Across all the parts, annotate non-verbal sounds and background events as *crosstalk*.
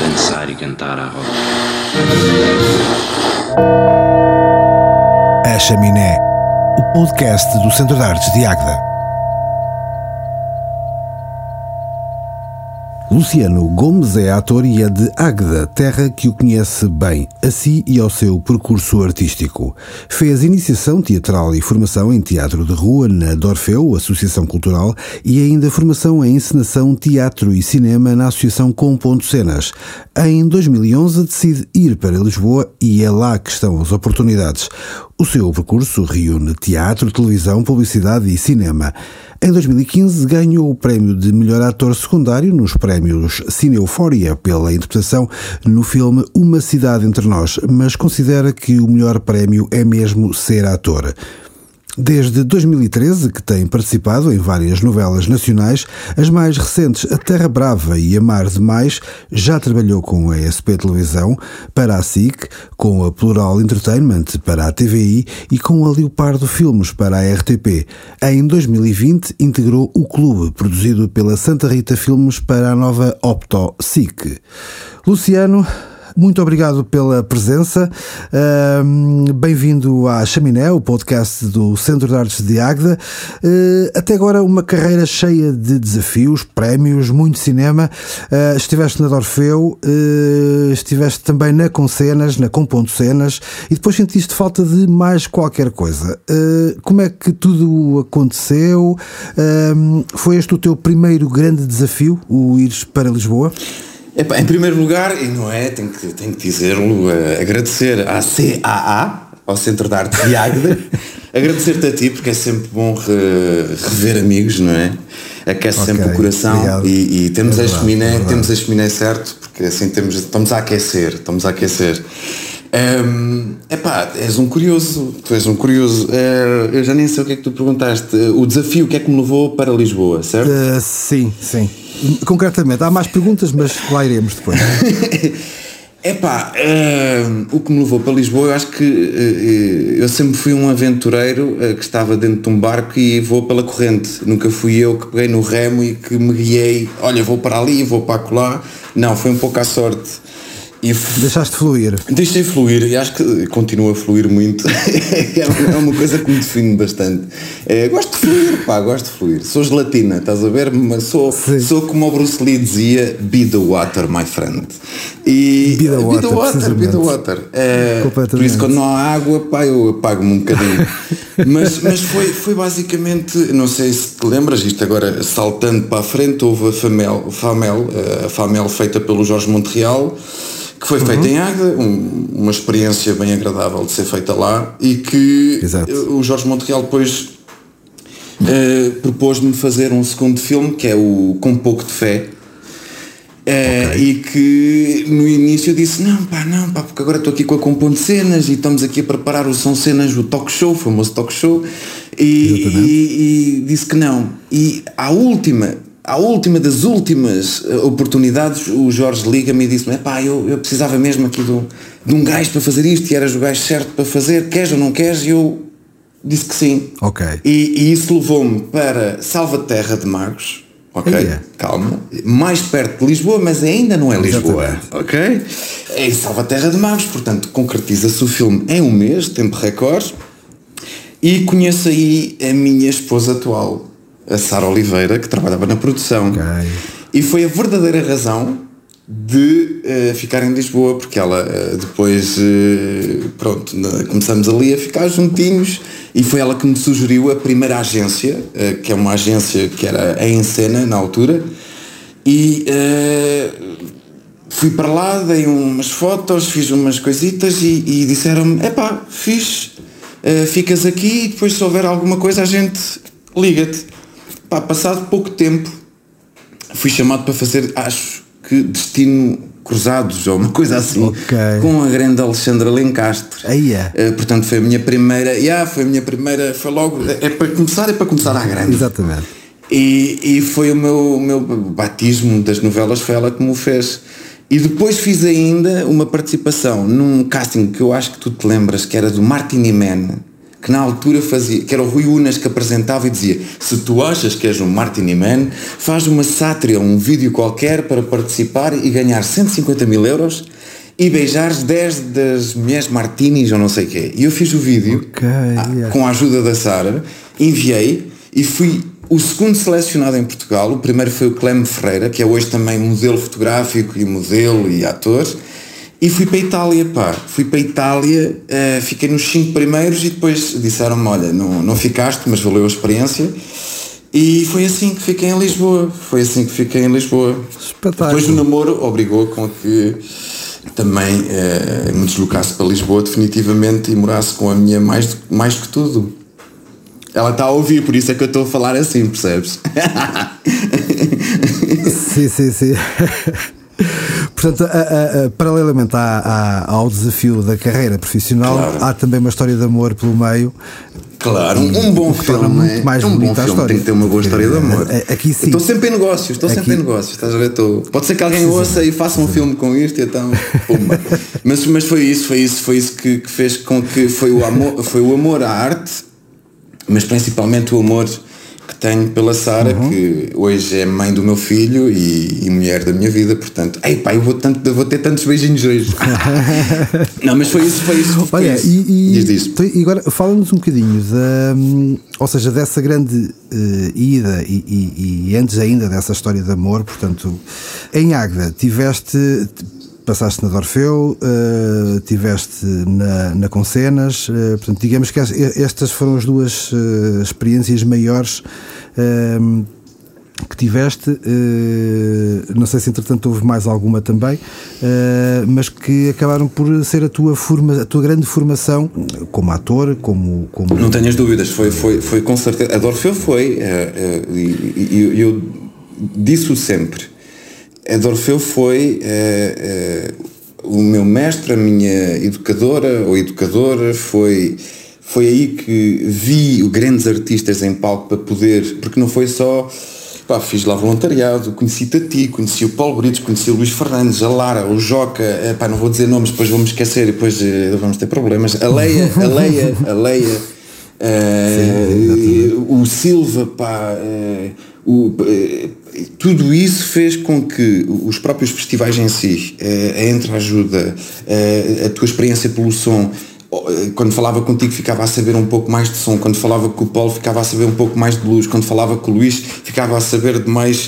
Dançar e cantar à roda. A Chaminé, o podcast do Centro de Artes de Águeda. Luciano Gomes é ator e é de Águeda, terra que o conhece bem, a si e ao seu percurso artístico. Fez iniciação teatral e formação em teatro de rua na Dorfeu, Associação Cultural, e ainda formação em encenação, teatro e cinema na Associação Com Ponto Cenas. Em 2011 decide ir para Lisboa e é lá que estão as oportunidades. O seu percurso reúne teatro, televisão, publicidade e cinema. Em 2015 ganhou o prémio de melhor ator secundário nos prémios Cine Euphoria pela interpretação no filme Uma Cidade Entre Nós, mas considera que o melhor prémio é mesmo ser ator. Desde 2013 que tem participado em várias novelas nacionais, as mais recentes A Terra Brava e Amar Demais, já trabalhou com a SP Televisão, para a SIC, com a Plural Entertainment para a TVI e com a Leopardo Filmes para a RTP. Em 2020 integrou o clube produzido pela Santa Rita Filmes para a nova Opto SIC. Luciano, muito obrigado pela presença. Uh, Bem-vindo à Chaminé, o podcast do Centro de Artes de Águeda. Uh, até agora, uma carreira cheia de desafios, prémios, muito cinema. Uh, estiveste na Dorfeu, eh, estiveste também na Concenas, na Componto Cenas, e depois sentiste falta de mais qualquer coisa. Eh, como é que tudo aconteceu? foi este o teu primeiro grande desafio, o ires para Lisboa? Epá, em primeiro lugar, e não é, tenho que, tenho que dizê-lo, uh, agradecer à CAA, ao Centro de Arte de Águeda, *laughs* agradecer-te a ti, porque é sempre bom re, rever amigos, não é? Aquece okay, sempre o coração e, e, temos, é a chaminé, é temos a chaminé certo, porque assim temos, estamos a aquecer, estamos a aquecer. Um, epá, és um curioso, tu és um curioso. Uh, eu já nem sei o que é que tu perguntaste. O desafio, o que é que me levou para Lisboa, certo? Uh, sim, sim. Concretamente, há mais perguntas, mas lá iremos depois. *laughs* Epá, uh, o que me levou para Lisboa, eu acho que uh, eu sempre fui um aventureiro uh, que estava dentro de um barco e vou pela corrente. Nunca fui eu que peguei no remo e que me guiei, olha, vou para ali, vou para acolá. Não, foi um pouco à sorte. E Deixaste fluir. Deixei fluir e acho que continua a fluir muito. *laughs* é uma coisa que me define bastante. É, gosto de fluir, pá, gosto de fluir. Sou gelatina, estás a ver? Mas sou, sou como o Bruce Lee dizia, be the water, my friend. E, be the water, be the water, be the water. É, por isso quando não há água, pá, eu apago-me um bocadinho. *laughs* mas mas foi, foi basicamente, não sei se te lembras, isto agora saltando para a frente, houve a Famel, Famel, a Famel feita pelo Jorge Montreal que foi feita uhum. em Águeda, um, uma experiência bem agradável de ser feita lá e que Exato. o Jorge Montreal depois uh, propôs-me fazer um segundo filme que é o Com Pouco de Fé. Uh, okay. E que no início eu disse, não pá, não pá, porque agora estou aqui com a Componente Cenas e estamos aqui a preparar o São Cenas, o talk show, o famoso talk show, e, e, e disse que não. E a última à última das últimas eh, oportunidades, o Jorge liga-me e disse-me: pá, eu, eu precisava mesmo aqui de um, de um gajo para fazer isto e eras o gajo certo para fazer, queres ou não queres? E eu disse que sim. Ok. E, e isso levou-me para Salvaterra de Magos. Ok, yeah. calma. Mais perto de Lisboa, mas ainda não é Lisboa. Exatamente. Ok? É em Salvaterra de Magos, portanto, concretiza-se o filme em um mês, tempo recorde. E conheço aí a minha esposa atual, a Sara Oliveira, que trabalhava na produção. Okay. E foi a verdadeira razão de uh, ficar em Lisboa, porque ela uh, depois, uh, pronto, começamos ali a ficar juntinhos e foi ela que me sugeriu a primeira agência, que é uma agência que era a Encena na altura, e fui para lá, dei umas fotos, fiz umas coisitas e, e disseram-me, epá, fiz, ficas aqui e depois se houver alguma coisa a gente liga-te. Pá, passado pouco tempo, fui chamado para fazer, acho que Destino Cruzados ou uma coisa assim, okay. com a grande Alexandra Lencastre. Aí é. Uh, portanto, foi a minha primeira, yeah, foi a minha primeira, foi logo, é para começar, é para começar à grande. Exatamente. E, e foi o meu, o meu batismo das novelas, foi ela que me o fez. E depois fiz ainda uma participação num casting que eu acho que tu te lembras, que era do Martini Man, que na altura fazia, que era o Rui Unas que apresentava e dizia se tu achas que és um Martini Man, faz uma sátira, um vídeo qualquer para participar e ganhar 150 mil euros e beijares 10 das mulheres martinis ou não sei o quê. E eu fiz o vídeo okay, yeah. com a ajuda da Sara, enviei e fui o segundo selecionado em Portugal. O primeiro foi o Clem Ferreira, que é hoje também modelo fotográfico e modelo e ator. E fui para a Itália, pá. Fui para a Itália, uh, fiquei nos cinco primeiros e depois disseram-me, olha, não, não ficaste, mas valeu a experiência. E foi assim que fiquei em Lisboa. Foi assim que fiquei em Lisboa. Espetáculo. Depois o namoro obrigou com que também uh, me deslocasse para Lisboa definitivamente e morasse com a minha mais, mais que tudo. Ela está a ouvir, por isso é que eu estou a falar assim, percebes? *laughs* sim, sim, sim. Portanto, a, a, paralelamente à, ao desafio da carreira profissional, claro. há também uma história de amor pelo meio. Claro, um, um bom filme. Muito mais um bom filme tem que ter uma boa história de amor. Aqui sim. Estou sempre em negócios, estou sempre em negócios. Estás a ver? Estou... Pode ser que alguém ouça e faça um filme com isto e então. mas, mas foi isso, foi isso, foi isso que, que fez com que foi o amor, foi o amor à arte, mas principalmente o amor que tenho pela Sara, uhum. que hoje é mãe do meu filho e, e, mulher da minha vida, portanto, ei pá, eu vou, tanto, vou ter tantos beijinhos hoje. *laughs* não, mas foi isso, foi isso. Foi Olha, isso. E, e, e agora fala-nos um bocadinho da, ou seja, dessa grande uh, ida e, e, antes ainda dessa história de amor, portanto, em Águeda tiveste passaste na Dorfeu, uh, tiveste na, na Concenas, uh, portanto, digamos que estas foram as duas uh, experiências maiores que tiveste, não sei se entretanto houve mais alguma também, mas que acabaram por ser a tua, forma, a tua grande formação como ator, como. como... Não tenhas dúvidas, foi, foi, foi com certeza. A Dorfeu foi, e eu, eu disse-o sempre a Dorfeu foi uh, uh, o meu mestre, a minha educadora ou educadora, foi, foi aí que vi grandes artistas em palco para poder, porque não foi só. Pá, fiz lá voluntariado, conheci-te a ti, conheci o Paulo Britos, conheci o Luís Fernandes, a Lara, o Joca, eh, pá, não vou dizer nomes, depois vou-me esquecer e depois vamos ter problemas. A Leia, a Leia, a Leia, uh, o Silva, pá, o, tudo isso fez com que os próprios festivais em si, eh, a entreajuda, eh, a tua experiência pelo som, eh, quando falava contigo ficava a saber um pouco mais de som, quando falava com o Paulo ficava a saber um pouco mais de blues, quando falava com o Luís ficava a saber de mais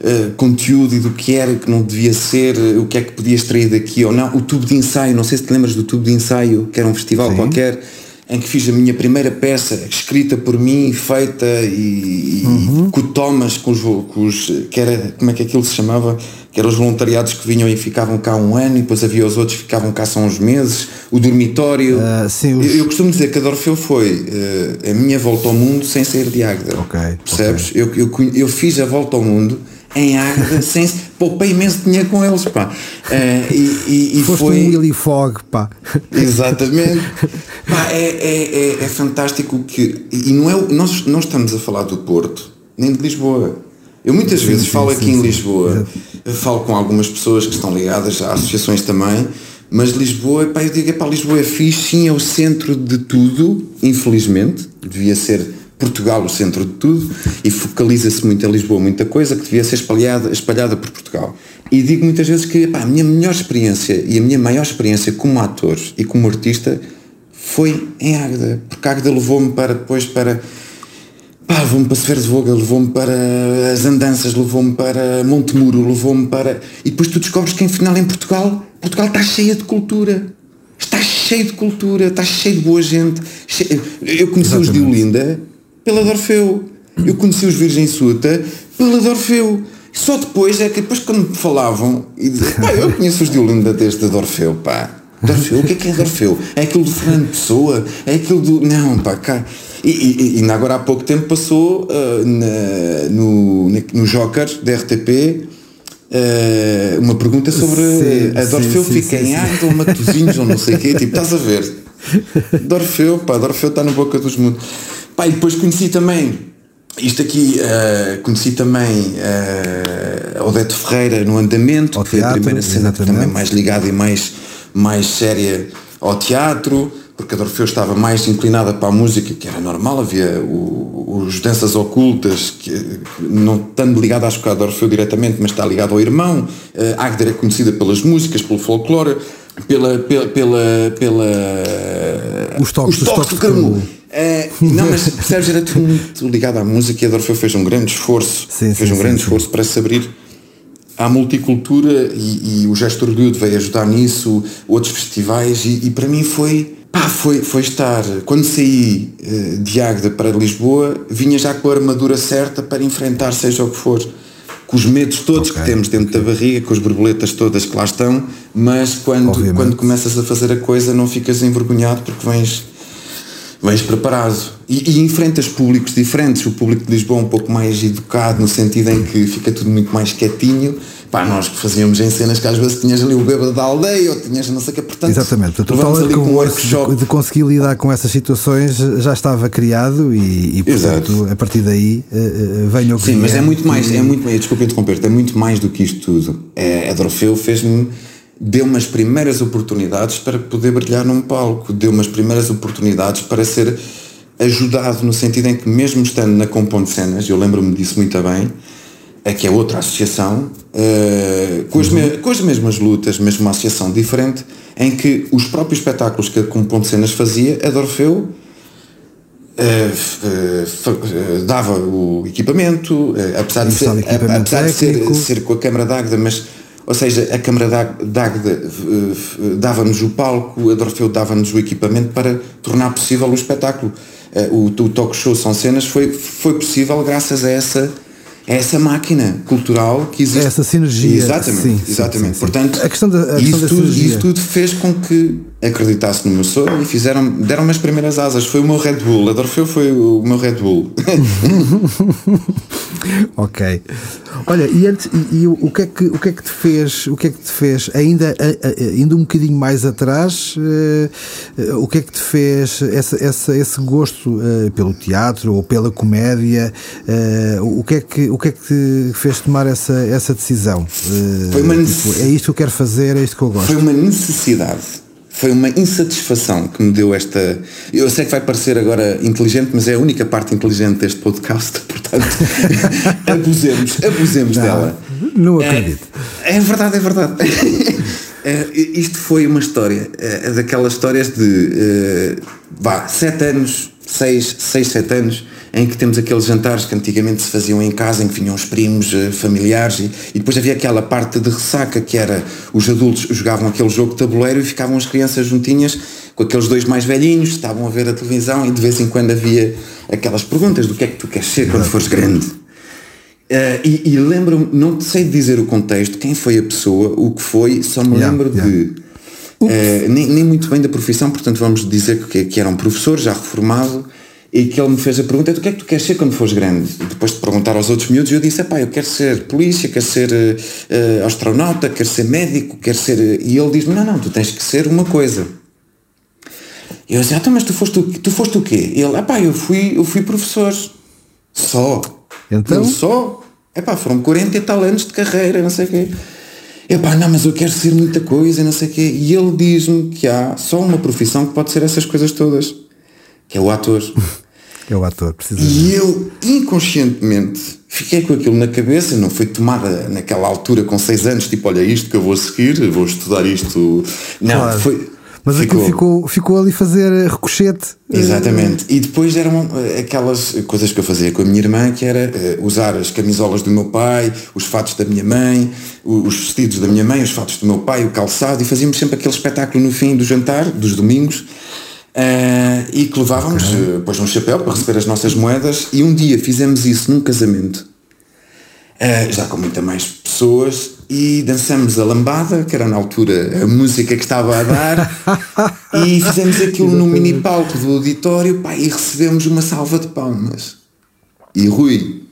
uh, conteúdo e do que era, que não devia ser, o que é que podia extrair daqui ou não. O tubo de ensaio, não sei se te lembras do tubo de ensaio, que era um festival Sim. qualquer em que fiz a minha primeira peça escrita por mim, feita e, uhum. com o Thomas, com os, com os, que era, como é que aquilo se chamava? Que eram os voluntariados que vinham e ficavam cá um ano e depois havia os outros que ficavam cá só uns meses, o dormitório. Uh, sim, os... eu, eu, costumo dizer que a Dorfeu foi uh, a minha volta ao mundo sem sair de Águeda. Okay, percebes? Okay. Eu, eu, eu fiz a volta ao mundo em sem poupei imenso dinheiro com eles, pá. Uh, e, e, e Foste foi... um Willy Fog, pá. Exatamente. pá, é, é, é, é, fantástico que. E não é, nós não estamos a falar do Porto, nem de Lisboa. Eu muitas sim, vezes sim, falo sim, aqui em Lisboa, falo com algumas pessoas que estão ligadas a associações também, mas Lisboa, pá, eu digo, pá, Lisboa é fixe, sim, é o centro de tudo, infelizmente, devia ser Portugal o centro de tudo e focaliza-se muito em Lisboa, muita coisa que devia ser espalhada, espalhada por Portugal. E digo muitas vezes que pá, a minha melhor experiência e a minha maior experiência como ator e como artista foi em Águeda, porque Águeda levou-me para depois para pá, levou-me para Severos de Voga, levou-me para as andanças, levou-me para Montemuro, levou-me para. E depois tu descobres que afinal em Portugal, Portugal está cheia de cultura. Está cheio de cultura, está cheio de boa gente. Cheio... Eu conheci Exatamente. os de Olinda pela Dorfeu. Eu conheci os Virgem Suta pela Dorfeu. Só depois é que depois quando me falavam e diziam, pá, eu conheço os de Olinda desde a Dorfeu, pá. Dorfeu, o que é que é Dorfeu? É aquilo do Fernando Pessoa? É aquilo do. Não, pá, cá. E, e, e agora há pouco tempo passou uh, na, no, no Joker da RTP uh, ah, uma pergunta sobre sim, a Dorfeu sim, fica sim, em Águeda ou Matozinhos ou não sei o quê, tipo, estás a ver? Dorfeu, pá, Dorfeu está na boca dos mundos. E depois conheci também, isto aqui, uh, conheci também uh, Odete Ferreira no Andamento, ao que foi teatro, a primeira cena também mais ligada e mais, mais séria ao teatro. porque a Dorfeu estava mais inclinada para a música, que era normal, havia o, os danças ocultas, que não estando ligado acho que a Dorfeu diretamente, mas está ligado ao irmão. Uh, Agder é conhecida pelas músicas, pelo folclore, pela, pela, pela, pela os toques, os toques, de Carmo. Uh, não, mas percebes, era tudo muito ligado à música e a Dorfeu fez um grande esforço, sim, fez sim, um grande sim, esforço para se abrir à multicultura e, e o Gesto Orgulho veio ajudar nisso, outros festivais e, e para mim foi Pá, foi, foi estar, quando saí uh, de Águeda para Lisboa, vinha já com a armadura certa para enfrentar seja o que for. Com os medos todos okay, que temos dentro da barriga, com as borboletas todas que lá estão, mas quando, quando começas a fazer a coisa não ficas envergonhado porque vens, vens preparado. E, e enfrentas públicos diferentes. O público de Lisboa é um pouco mais educado, no sentido em que fica tudo muito mais quietinho Pá, nós que fazíamos em cenas que às vezes tinhas ali o bêbado da aldeia ou tinhas não sei o que, portanto. Exatamente, tu ali com um workshop. De, de, conseguir lidar com essas situações já estava criado e, e portanto, Exato. a partir daí uh, venho Sim, mas é muito mais, é muito mais, desculpa interromper, é muito mais do que isto tudo. É, a Dorfeu fez-me deu-me as primeiras oportunidades para poder brilhar num palco, deu-me as primeiras oportunidades para ser ajudado no sentido em que mesmo estando na Compondo Cenas, eu lembro-me disso muito bem, que é outra associação, uh, com, as uhum. com, as mesmas lutas, mesmo uma associação diferente, em que os próprios espetáculos que a Componente Cenas fazia, a Dorfeu uh, uh, dava o equipamento, apesar, de ser, apesar de ser, ser, com a Câmara d'Águeda, mas ou seja, a Câmara d'Águeda dava-nos o palco, a Dorfeu dava-nos o equipamento para tornar possível o espetáculo. O, o talk show São Cenas foi, foi possível graças a essa é essa máquina cultural que existe. Essa sinergia. Exatamente, sim, exatamente. Sim, sim, Portanto, a questão da, a isso, questão tudo, isso tudo fez com que acreditasse no meu sonho e fizeram, deram-me as primeiras asas. Foi o meu Red Bull. A Dorfeu foi o meu Red Bull. *laughs* ok. Olha, e, antes, e, e, o, que é que, o que é que te fez, o que é que te fez, ainda, ainda um bocadinho mais atrás, uh, o que é que te fez essa, essa, esse gosto uh, pelo teatro ou pela comédia, uh, o, que é que, o que é que te fez tomar essa, essa decisão? Foi uma tipo, é isto que eu quero fazer, é isto que eu gosto. Foi uma necessidade foi uma insatisfação que me deu esta. Eu sei que vai parecer agora inteligente, mas é a única parte inteligente deste podcast, *laughs* portanto, abusemos, abusemos não, dela. Não acredito. É, é verdade, é verdade. *laughs* é, isto foi uma história, é, daquelas histórias de uh, vá, sete anos, seis, seis, sete anos em que temos aqueles jantares que antigamente se faziam em casa, em que vinham os primos, eh, familiares, e, e depois havia aquela parte de ressaca que era os adultos jogavam aquele jogo de tabuleiro e ficavam as crianças juntinhas com aqueles dois mais velhinhos, estavam a ver a televisão e de vez em quando havia aquelas perguntas do que é que tu queres ser quando fores grande. Uh, e, e lembro-me, não sei dizer o contexto, quem foi a pessoa, o que foi, só me yeah, lembro yeah. de. Uh, nem, nem, muito bem da profissão, portanto vamos dizer que, que era um professor já reformado e que ele me fez a pergunta, o que é que tu queres ser quando fores grande? E depois de perguntar aos outros miúdos, eu disse, pá, eu quero ser polícia, quero ser uh, astronauta, quero ser médico, quero ser... E ele diz-me, não, não, tu tens que ser uma coisa. E eu disse, ah, então, mas tu foste, o, tu foste o quê? E ele, pá, eu fui, eu fui professor. Só. Então? Ele, só. pá, foram 40 e tal anos de carreira, não sei o quê. pá, não, mas eu quero ser muita coisa, não sei o quê. E ele diz-me que há só uma profissão que pode ser essas coisas todas, que é o ator. *laughs* É o ator. E eu, inconscientemente, fiquei com aquilo na cabeça, não foi tomada naquela altura com seis anos, tipo, olha isto que eu vou seguir, vou estudar isto. Não, claro. foi. Mas ficou, aquilo ficou, ficou ali fazer ricochete. Exatamente. E depois eram eh, aquelas coisas que eu fazia com a minha irmã, que era usar as camisolas do meu pai, os fatos da minha mãe, os vestidos da minha mãe, os fatos do meu pai, o calçado, e fazíamos sempre aquele espetáculo no fim do jantar, dos domingos, Uh, e que levávamos okay. depois um chapéu para receber as nossas moedas. E um dia fizemos isso num casamento. Uh, já com muita mais pessoas. E dançamos a lambada que era na altura a música que estava a dar. *laughs* E fizemos aquilo no mini palco do auditório pá, e recebemos uma salva de palmas. E Rui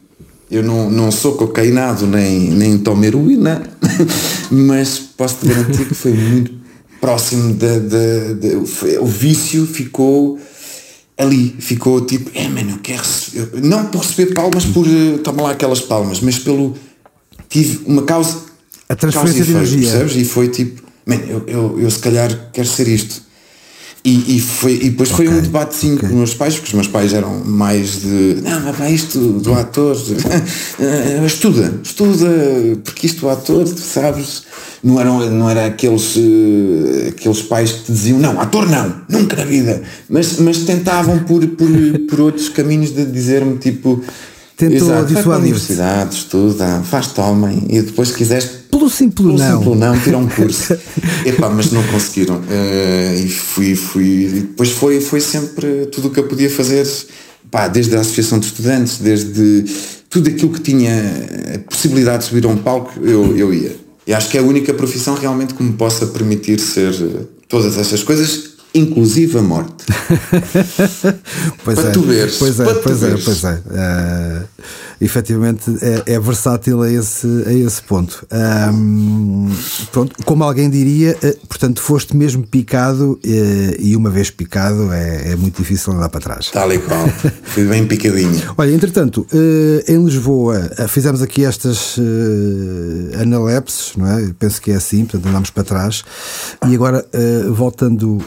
eu não, não sou cocainado nem, nem tomo heroína *laughs* mas posso te garantir que foi muito próximo de, de, de, o vício ficou ali, ficou tipo, é mano, eu quero não por receber palmas por uh, tomar lá aquelas palmas, mas pelo tive uma causa a transferência causa de energia percebes? e foi tipo, mano, eu, eu, eu se calhar quero ser isto E, e, foi, e depois okay, foi um debatezinho okay. com os meus pais, porque os meus pais eram mais de não, mas vai isto do ator, *laughs* estuda, estuda, porque isto do ator, tu sabes, não eram, não era aqueles, uh, aqueles pais que te diziam, não, ator não, nunca na vida, mas, mas tentavam por, por, por outros caminhos de dizer-me tipo. Tentou Exato, vai para a universidade, estuda, faz-te homem e depois se quiseres pelo simples não. Simples não, tirar um curso. *laughs* Epá, mas não conseguiram. Uh, e fui, fui. E depois foi, foi sempre tudo o que eu podia fazer, pá, desde a Associação de Estudantes, desde tudo aquilo que tinha a possibilidade de subir a um palco, eu, eu ia. E acho que é a única profissão realmente que me possa permitir ser todas essas coisas, inclusive a morte. *laughs* pois para é, tu veres. Pois é, pois é, pois é. Uh, efetivamente é, é, versátil a esse, a esse ponto. Um, pronto, como alguém diria, uh, portanto, foste mesmo picado uh, e uma vez picado é, é, muito difícil andar para trás. Tal e qual. *laughs* Fui bem picadinho. Olha, entretanto, em Lisboa fizemos aqui estas analepses, não é? Penso que é assim, portanto andámos para trás. E agora, voltando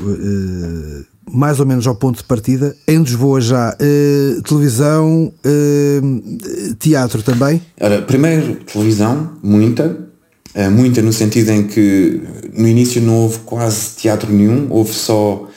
mais ou menos ao ponto de partida. Em Lisboa já uh, televisão, uh, teatro também? Ora, primeiro televisão, muita. Uh, muita no sentido em que no início não houve quase teatro nenhum, houve só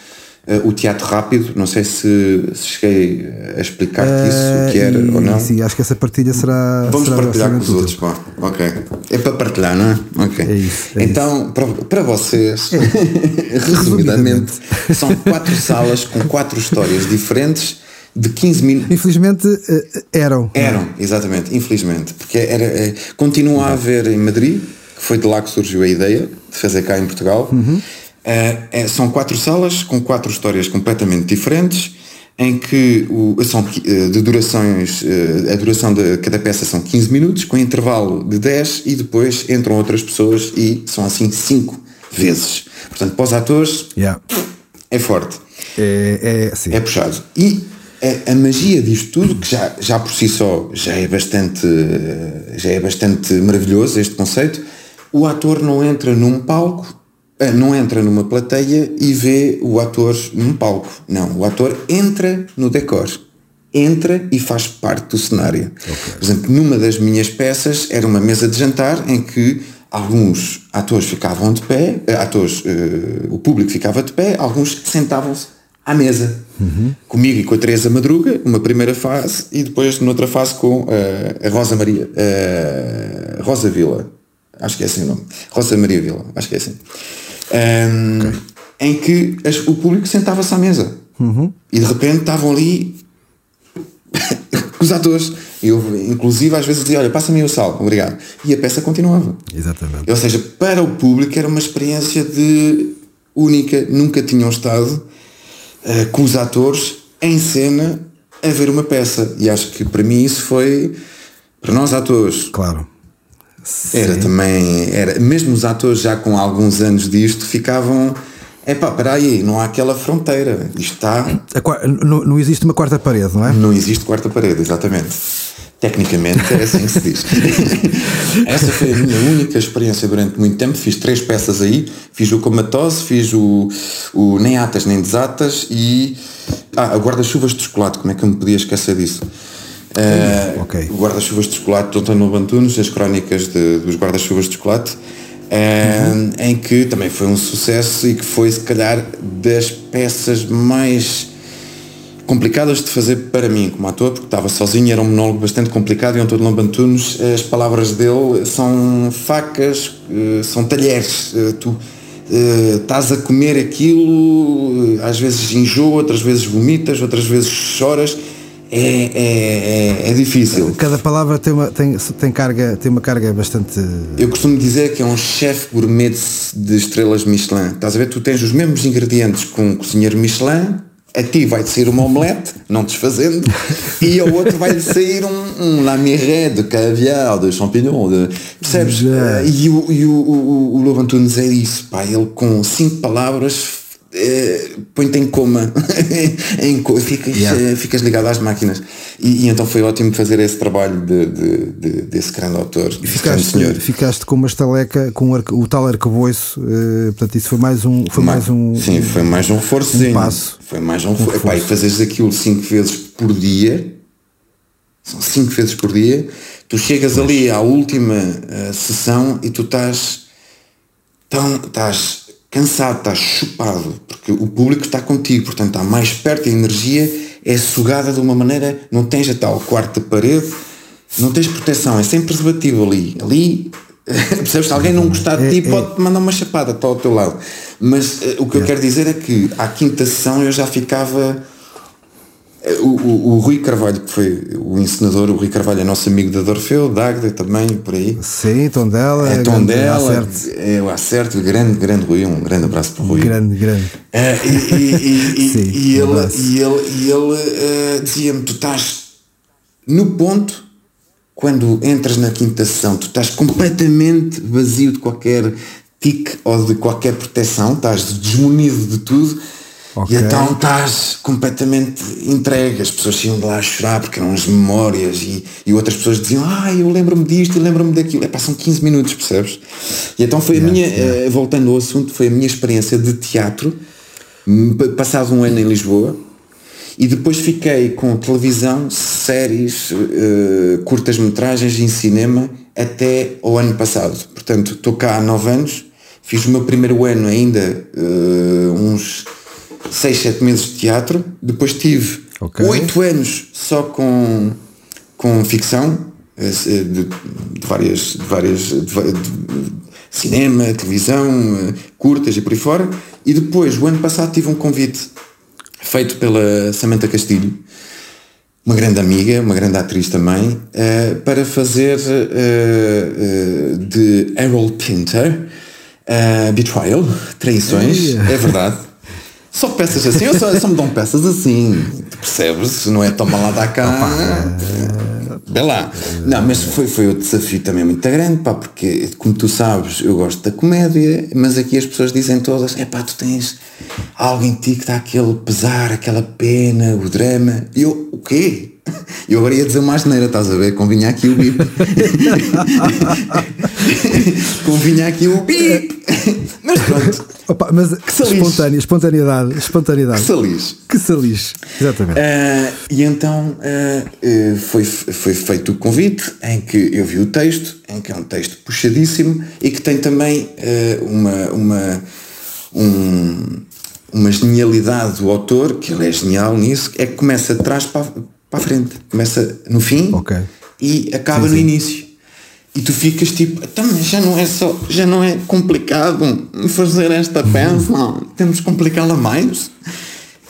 o teatro rápido, não sei se, se cheguei a explicar-te uh, isso, o que era e, ou não. Sim, acho que essa partilha será. Vamos será partilhar com os outros, pá. Ok. É para partilhar, não é? Ok. É isso, é então, isso. Para, para vocês, é. *laughs* resumidamente, são quatro *laughs* salas com quatro histórias diferentes de 15 minutos. Infelizmente eh, eram. Eram, exatamente, infelizmente. Porque era, continua a haver em Madrid, que foi de lá que surgiu a ideia de fazer cá em Portugal. Uhum. É, são quatro salas com quatro histórias completamente diferentes, em que o, são eh, de durações, eh, a duração de cada peça são 15 minutos, com intervalo de 10 e depois entram outras pessoas e são assim 5 vezes. Portanto, para os atores yeah. é forte. É, é, sim. é puxado. E a, a, magia disto tudo, que já, já por si só já é bastante, já é bastante maravilhoso este conceito, o ator não entra num palco eh, não entra numa plateia e vê o ator num palco. Não, o ator entra no decor. Entra e faz parte do cenário. Okay. Por exemplo, numa das minhas peças era uma mesa de jantar em que alguns atores ficavam de pé, eh, atores, uh, o público ficava de pé, alguns sentavam-se à mesa. Uhum. Comigo e com a Teresa Madruga, uma primeira fase, e depois noutra fase com uh, a Rosa Maria, uh, Rosa Vila, acho que é assim o nome, Rosa Maria Vila, acho que é assim um, okay. em que as, o público sentava-se à mesa uhum. e de repente estavam ali *laughs* os atores. Eu, inclusive, às vezes dizia: Olha, passa-me o sal, obrigado. E a peça continuava. Exatamente. Ou seja, para o público era uma experiência de única, nunca tinham estado uh, com os atores em cena a ver uma peça. E acho que para mim isso foi, para nós atores, claro era também, era, mesmo os atores já com alguns anos disto ficavam, é pá, aí, não há aquela fronteira, isto está... Não, não existe uma quarta parede, não é? Não existe quarta parede, exatamente. Tecnicamente é assim que se diz. *laughs* Essa foi a minha única experiência durante muito tempo. Fiz três peças aí. Fiz o Comatose, fiz o, o Nem Atas Nem Desatas e. Ah, a Guarda-Chuvas de Chocolate. Como é que eu me podia esquecer disso? Uh, okay. O guarda-chuvas de chocolate de António Bantunos, as crónicas de, dos guarda-chuvas de chocolate, uh, uhum. em que também foi um sucesso e que foi, se calhar, das peças mais complicadas de fazer para mim como ator, porque estava sozinho, era um monólogo bastante complicado e António Lambantunos, as palavras dele são facas, eh, são talheres, tu estás a comer aquilo, às vezes enjoa, outras vezes vomitas, outras vezes choras é, é, é, é, difícil. Cada palavra tem uma, tem, tem, carga, tem uma carga bastante. Eu costumo dizer que é um chefe gourmet de estrelas Michelin. Estás a ver? Tu tens os mesmos ingredientes com um cozinheiro Michelin, a ti vai-te sair uma omelete, não desfazendo, *laughs* e ao outro vai-lhe sair um, um lamiré de caviar, de champignon, de, percebes? E, o, e o, o, o Lobo Antunes é isso, pá, ele com cinco palavras eh, põe-te em coma, *laughs* em, ficas, yeah. Eh, ficas ligado às máquinas. E, e, então foi ótimo fazer esse trabalho de, de, de desse grande autor. E ficaste, senhor. ficaste com uma estaleca, com o, tal arcabouço, uh, portanto, isso foi mais um. Foi mais, mais um sim, foi mais um reforço. Um passo. Foi mais um, um reforço. e fazeres aquilo cinco vezes por dia, são cinco vezes por dia, tu chegas pois. ali à última uh, sessão e tu estás tão. estás cansado, estás chupado, porque o público está contigo, portanto está mais perto, a energia é sugada de uma maneira, não tens a tal quarta parede, não tens proteção, é sem preservativo ali. Ali, *laughs* percebes? Se alguém não gostar de ti, é, é. pode-te mandar uma chapada, está ao teu lado. Mas uh, o que eu quero dizer é que à quinta sessão eu já ficava o, o, o, Rui Carvalho, que foi o encenador, o Rui Carvalho é nosso amigo da Dorfeu, da Agda também, por aí. Sim, tom dela. É tom dela, é o acerto, grande, grande Rui, um grande abraço para o Rui. Grande, grande. É, e, e, e, *laughs* Sim, e, ele, um e ele, e ele uh, dizia-me: tu estás no ponto, quando entras na quinta sessão, tu estás completamente vazio de qualquer tique ou de qualquer proteção, estás desmunido de tudo Okay. E então estás completamente entregue. As pessoas iam de lá a chorar porque eram as memórias e, e outras pessoas diziam, ah, eu lembro-me disto, eu lembro-me daquilo. É, passam 15 minutos, percebes? E então foi yeah, a minha, yeah. uh, voltando ao assunto, foi a minha experiência de teatro, passado um ano em Lisboa, e depois fiquei com televisão, séries, uh, curtas-metragens em cinema até o ano passado. Portanto, estou cá há 9 anos, fiz o meu primeiro ano ainda uh, uns 6, 7 meses de teatro, depois tive okay. 8 anos só com, com ficção, eh, de, de várias, de várias de, de, cinema, televisão, eh, curtas e por aí fora, e depois, o ano passado, tive um convite feito pela Samantha Castilho, uma grande amiga, uma grande atriz também, uh, para fazer uh, uh, de Harold Pinter, Betrayal, Traições, é verdade. Só peças assim, eu só, só me dão peças assim, percebes? Não é toma lá da cá. Vê lá. Não, mas foi, foi outro desafio também muito grande, pá, porque como tu sabes, eu gosto da comédia, mas aqui as pessoas dizem todas, é pá, tu tens algo em ti que dá aquele pesar, aquela pena, o drama. E eu, o quê? *laughs* Eu agora ia dizer uma asneira, estás a ver? Convinha aqui o bip. *laughs* Convinha aqui o bip. Mas pronto. Opa, mas espontânea, espontaneidade, espontaneidade. Que salis. Que salis, exatamente. Uh, e então uh, foi, foi feito o convite em que eu vi o texto, em que é um texto puxadíssimo e que tem também uh, uma, uma, um, uma genialidade do autor, que ele é genial nisso, é que começa de trás para para a frente. Começa no fim okay. e acaba sim, no sim. início. E tu ficas tipo, então, já não é só, já não é complicado fazer esta peça, não, temos que complicá-la mais.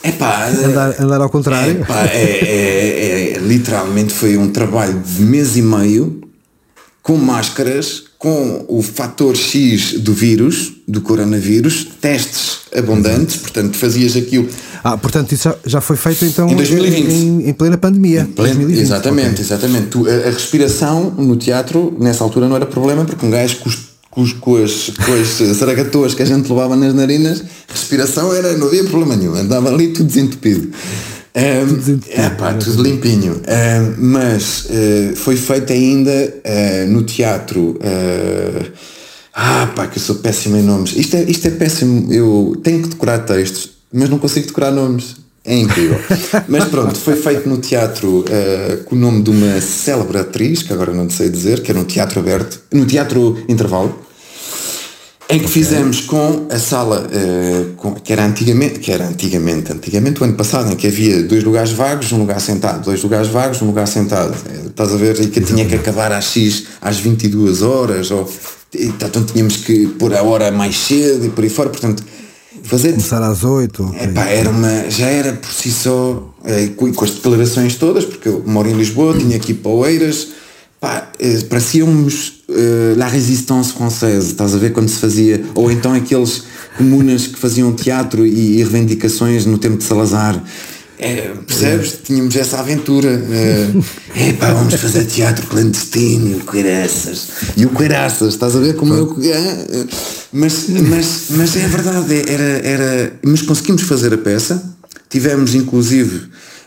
É pá, andar, andar ao contrário. Epá, é, é, é, literalmente foi um trabalho de mês e meio com máscaras, com o fator X do vírus, do coronavírus, testes abundantes, portanto fazias aquilo ah, portanto, isso já foi feito então em 2020. Em, em plena pandemia. Em plena, 2020, exatamente, okay. exatamente. Tu, a, a, respiração no teatro, nessa altura, não era problema, porque um gajo com, os, com, as, com as *laughs* saragatoas que a gente levava nas narinas, respiração era, não havia problema nenhum, andava ali tudo desentupido. Um, é pá, tudo limpinho. Um, mas uh, foi feito ainda uh, no teatro. Uh, ah, pá, que eu sou péssimo em nomes. Isto é, isto é péssimo. Eu tenho que decorar textos mas não consigo decorar nomes. É incrível. *laughs* mas pronto, foi feito no teatro uh, com o nome de uma célebre atriz, que agora não sei dizer, que era um teatro aberto, no teatro intervalo, em que fizemos com a sala uh, com, que era antigamente, que era antigamente, antigamente o ano passado, em que havia dois lugares vagos, um lugar sentado, dois lugares vagos, um lugar sentado. Uh, estás a ver? E que tinha que *laughs* acabar às X às 22 horas, ou então tínhamos que pôr a hora mais cedo e por aí fora, portanto fazer começar às 8 Epá, era uma já era por si só é, com, com, as declarações todas porque eu moro em Lisboa tinha aqui Poeiras pá, é, parecíamos uh, La Résistance Française estás a ver quando se fazia? Ou então aqueles comunas que faziam teatro e, e reivindicações no tempo de Salazar é, percebes? Tínhamos essa aventura. É, pá, vamos fazer teatro clandestino, o Coiraças. E o Coiraças, estás a ver como eu. É, mas, mas, mas é verdade, era, era. Mas conseguimos fazer a peça, tivemos inclusive.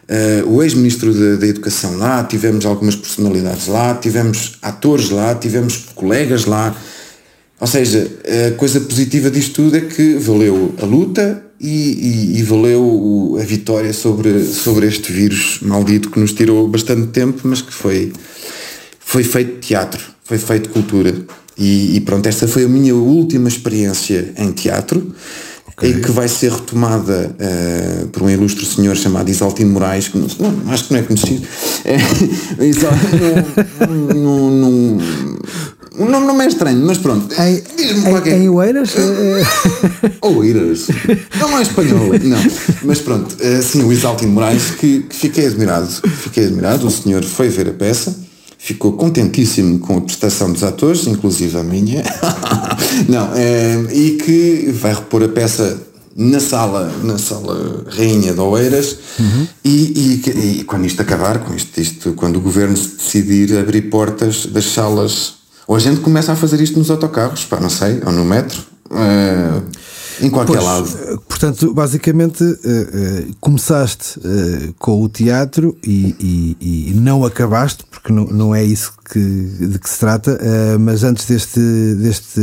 Uh, o ex-ministro da, da, Educação lá, tivemos algumas personalidades lá, tivemos atores lá, tivemos colegas lá. Ou seja, a coisa positiva disto tudo é que valeu a luta, e, e, e, valeu o, a vitória sobre, sobre este vírus maldito que nos tirou bastante tempo, mas que foi, foi feito teatro, foi feito cultura. E, e pronto, esta foi a minha última experiência em teatro. Okay. E que vai ser retomada uh, por um ilustre senhor chamado Isaltino Moraes, que não, não acho que não é conhecido. É, num, o nome não é estranho, mas pronto. Em, Diz-me qualquer. Em Oeiras? *laughs* Oeiras. Não é espanhol, não. Mas pronto, assim, o Isaltino Moraes, que, que fiquei admirado. Fiquei admirado. O senhor foi ver a peça ficou contentíssimo com a prestação dos atores, inclusive a minha, *laughs* não, é, e que vai repor a peça na sala, na sala Rainha de Oeiras uhum. e, e, e, quando isto acabar, com isto, isto, quando o governo decidir abrir portas das salas ou a gente começa a fazer isto nos autocarros, pá, não sei, ou no metro, uh, em qualquer pois, lado. Eh, portanto, basicamente, uh, uh, começaste com o teatro e, e, e, não acabaste, porque não, não é isso que, de que se trata, uh, mas antes deste, deste,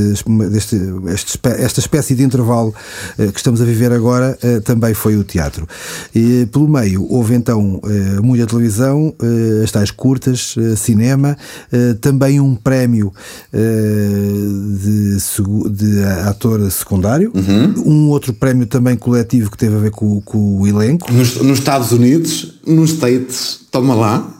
deste este, esta espécie de intervalo uh, que estamos a viver agora, uh, também foi o teatro. E pelo meio houve então muita televisão, as tais curtas, cinema, também um prémio de, de ator secundário, uhum. um outro prémio também coletivo que teve a ver com, com o elenco. Nos, nos Estados Unidos, nos States, toma lá,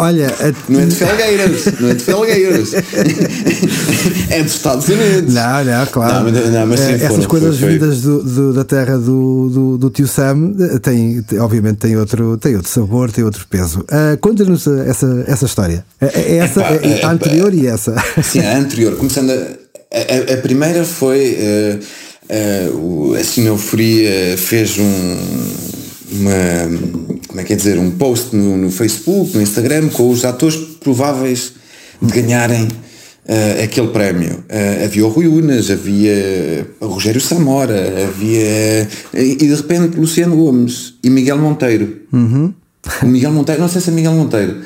Olha, a... não é de Felgueiras, não é de Felgueiras, *laughs* é dos Estados Unidos. Não, não, claro. Não, não, mas Essas foram, coisas foi, vindas do, do, da terra do, do, do tio Sam têm, obviamente, tem outro, tem outro sabor, tem outro peso. Uh, Conta-nos essa, essa história. É, é essa, Epá, é, a anterior e essa. Sim, a anterior. Começando, a, a, a primeira foi. Uh, uh, a Sineuforia fez um, uma como é que é dizer, um post no, no Facebook, no Instagram, com os atores prováveis de ganharem uh, aquele prémio. Uh, havia o Rui Unas, havia o Rogério Samora, havia. E de repente Luciano Gomes e Miguel Monteiro. Uhum. O Miguel Monteiro, não sei se é Miguel Monteiro.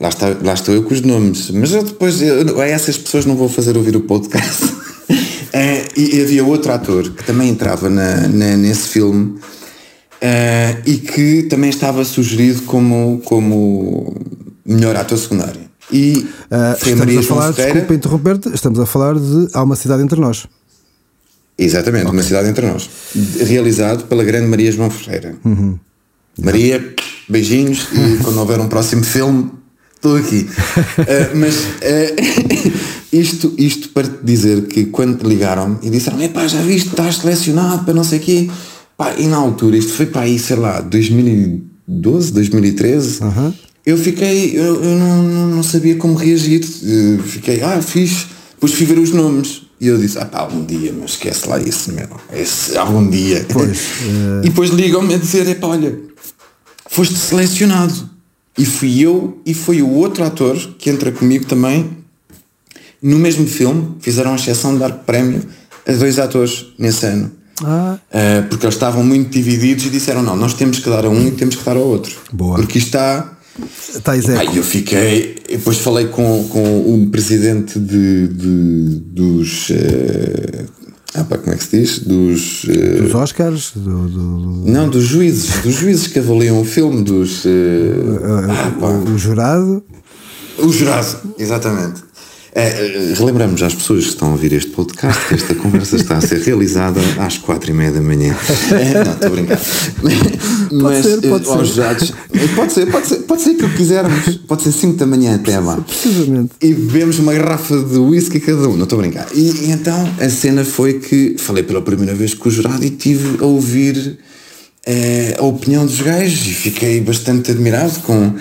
Lá, está, lá estou eu com os nomes, mas eu depois eu, a essas pessoas não vou fazer ouvir o podcast. uh, *laughs* e havia outro ator que também entrava na, na nesse filme uh, e que também estava sugerido como, como melhor ator secundário. E uh, foi Maria a falar, Ferreira. desculpa interromper-te, estamos a falar de Há uma cidade entre nós. Exatamente, okay. uma cidade entre nós. Realizado pela grande Maria João Ferreira. Uhum. Maria, beijinhos e *laughs* quando houver um próximo filme, estou aqui. uh, mas uh, *coughs* isto, isto para te dizer que quando ligaram e disseram, epá, já viste, estás selecionado para não sei o quê Pá, e na altura, isto foi para aí, sei lá, 2012, 2013, uhum. eu fiquei, eu, eu não, não, sabia como reagir. Eu fiquei, ah, fiz. Depois fui ver os nomes. E eu disse, ah pá, algum dia, mas esquece lá isso, meu. Esse, algum dia. *laughs* Pois, E depois ligam-me a dizer, é pá, olha, foste selecionado. E fui eu e foi o outro ator que entra comigo também no mesmo filme, fizeram a exceção de dar prémio a dois atores nesse ano. Ah. Uh, porque eles estavam muito divididos e disseram: não, nós temos que dar a um e temos que dar ao outro. Boa. Porque está. Está Aí eu fiquei. Depois falei com, com um presidente de, de dos. Uh, ah, pá, como é que se diz? Dos, uh, dos Oscars? Do, do, Não, dos juízes, dos juízes que avaliam o filme, dos. Uh, ah, o, o jurado? O jurado, exatamente. É, relembramos às pessoas que estão a ouvir este podcast que esta conversa está a ser realizada às quatro e meia da manhã. É, não, estou a brincar. Mas ser, pode aos ser. Jados, pode ser, pode ser, pode ser que o quisermos, pode ser 5 da manhã até lá. Precisamente. E bebemos uma garrafa de whisky cada um, não estou a brincar. E, e, então a cena foi que falei pela primeira vez com o jurado e tive a ouvir eh, a opinião dos gajos e fiquei bastante admirado com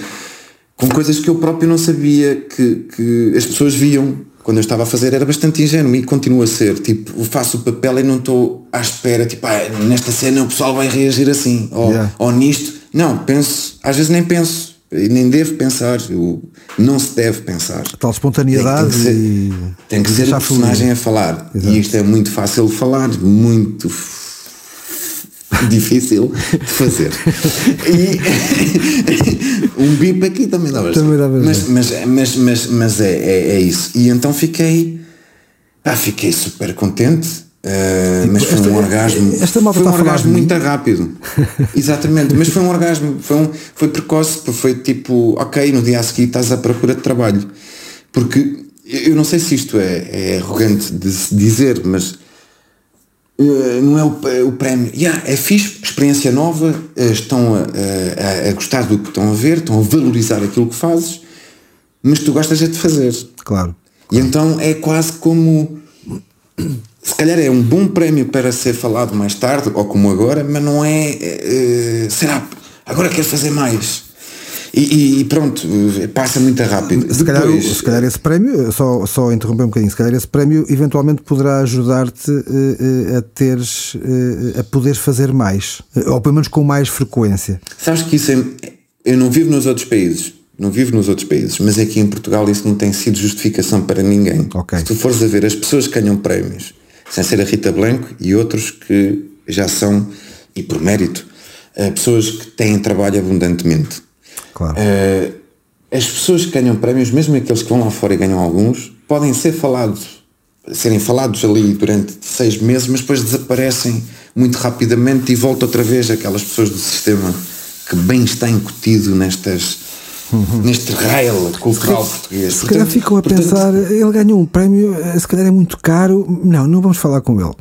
com coisas que eu próprio não sabia que, que as pessoas viam quando eu estava a fazer era bastante ingênuo e continua a ser tipo faço o papel e não estou à espera tipo ah, nesta cena o pessoal vai reagir assim ou, yeah. ou nisto Não, penso, às vezes nem penso, nem devo pensar, não se deve pensar. Tal espontaneidade tem, que ser, e... tem que ser o personagem a falar. Exato. E isto é muito fácil de falar, muito *laughs* difícil de fazer. E *laughs* um bip aqui também dá Também dá mas, mas, mas, mas, mas é, é, é, isso. E então fiquei, ah, fiquei super contente. Uh, mas foi esta, um orgasmo. Esta foi um orgasmo muito rápido. *laughs* Exatamente, mas foi um orgasmo, foi, um, foi precoce, foi tipo, ok, no dia a seguir estás à procura de trabalho. Porque eu não sei se isto é, é arrogante de se dizer, mas eh, não é o, o prémio. Yeah, é fixe, experiência nova, eh, estão a, a, a, gostar do que estão a ver, estão a valorizar aquilo que fazes, mas tu gostas é de fazer. Claro. E então é quase como. *coughs* Se calhar é um bom prémio para ser falado mais tarde, ou como agora, mas não é. é será? Agora quero fazer mais. E, e, pronto, passa muito rápido. Se calhar, Depois, se calhar esse prémio, só, só interromper um bocadinho, se calhar esse prémio eventualmente poderá ajudar-te uh, a teres, uh, a poderes fazer mais, ou pelo menos com mais frequência. Sabes que isso é, eu não vivo nos outros países, não vivo nos outros países, mas aqui em Portugal isso não tem sido justificação para ninguém. Okay. Se tu fores a ver as pessoas que ganham prémios, sem ser a Rita Blanco e outros que já são, e por mérito, pessoas que têm trabalho abundantemente Claro. Uh, as pessoas que ganham prémios, mesmo aqueles que vão lá fora e ganham alguns, podem ser falados, serem falados ali durante seis meses, mas depois desaparecem muito rapidamente e volta outra vez aquelas pessoas do sistema que bem está incutido nestas uhum. neste rail cultural se português. Se calhar ficam a portanto, pensar, ele ganhou um prémio, eh, se calhar é muito caro, não, não vamos falar com ele.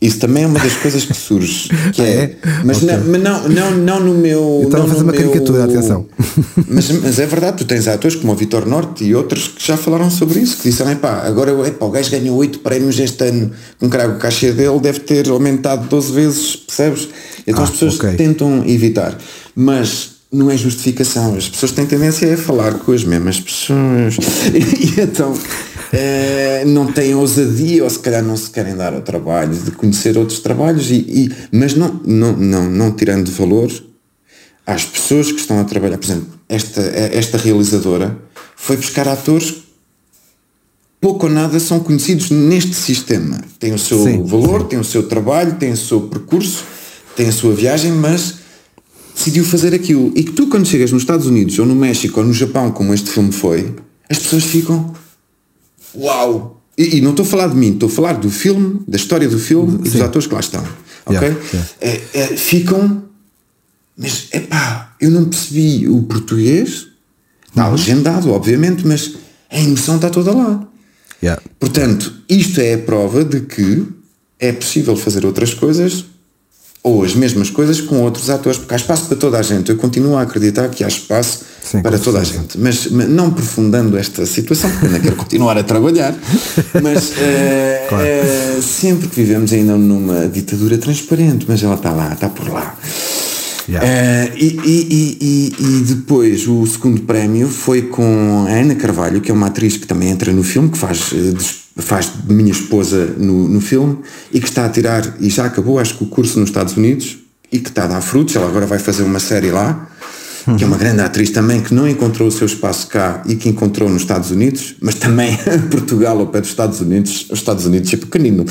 Isso também é uma das coisas que surge. Que é? *laughs* Mas, okay. não, mas não, não, não no meu. Estava a fazer uma meu... caricatura, atenção. *laughs* Mas, mas é verdade, tu tens atores como o Vitor Norte e outros que já falaram sobre isso, que disseram, pá, agora epá, o gajo ganhou 8 prémios este ano, com um o cachê dele deve ter aumentado 12 vezes, percebes? Então ah, as pessoas okay. tentam evitar. Mas não é justificação. As pessoas têm tendência a falar com as mesmas pessoas. *laughs* E, então é, não têm ousadia ou se calhar não se querem dar ao trabalho de conhecer outros trabalhos, e, e, mas não, não, não, não tirando valor às pessoas que estão a trabalhar. Por exemplo, esta, esta realizadora foi buscar atores pouco ou nada são conhecidos neste sistema. Tem o seu sim, valor, sim. tem o seu trabalho, tem o seu percurso, tem a sua viagem, mas decidiu fazer aquilo. E que tu, quando chegas nos Estados Unidos, ou no México, ou no Japão, como este filme foi, as pessoas ficam. Uau! E, e não estou a falar de mim, estou a falar do filme, da história do filme Sim. e dos atores que lá estão. Ok? Yeah, yeah. É, é, ficam. Mas, é pá, eu não percebi o português. Está uhum. legendado, obviamente, mas a emoção está toda lá. Yeah. Portanto, isto é a prova de que é possível fazer outras coisas ou as mesmas coisas com outros atores, porque há espaço para toda a gente. Eu continuo a acreditar que há espaço Sim, para toda a gente, mas, mas, não aprofundando esta situação, porque ainda quero continuar a trabalhar, mas é, *laughs* claro. é, sempre que vivemos ainda numa ditadura transparente, mas ela está lá, está por lá. Yeah. Uh, e, e, e, e, depois o segundo prémio foi com a Ana Carvalho, que é uma atriz que também entra no filme, que faz faz de minha esposa no, no filme e que está a tirar, e já acabou, acho que o curso nos Estados Unidos, e que está a dar frutos. Ela agora vai fazer uma série lá, que é uma grande atriz também, que não encontrou o seu espaço cá e que encontrou nos Estados Unidos, mas também *laughs* Portugal ao pé dos Estados Unidos. Os Estados Unidos é pequenino.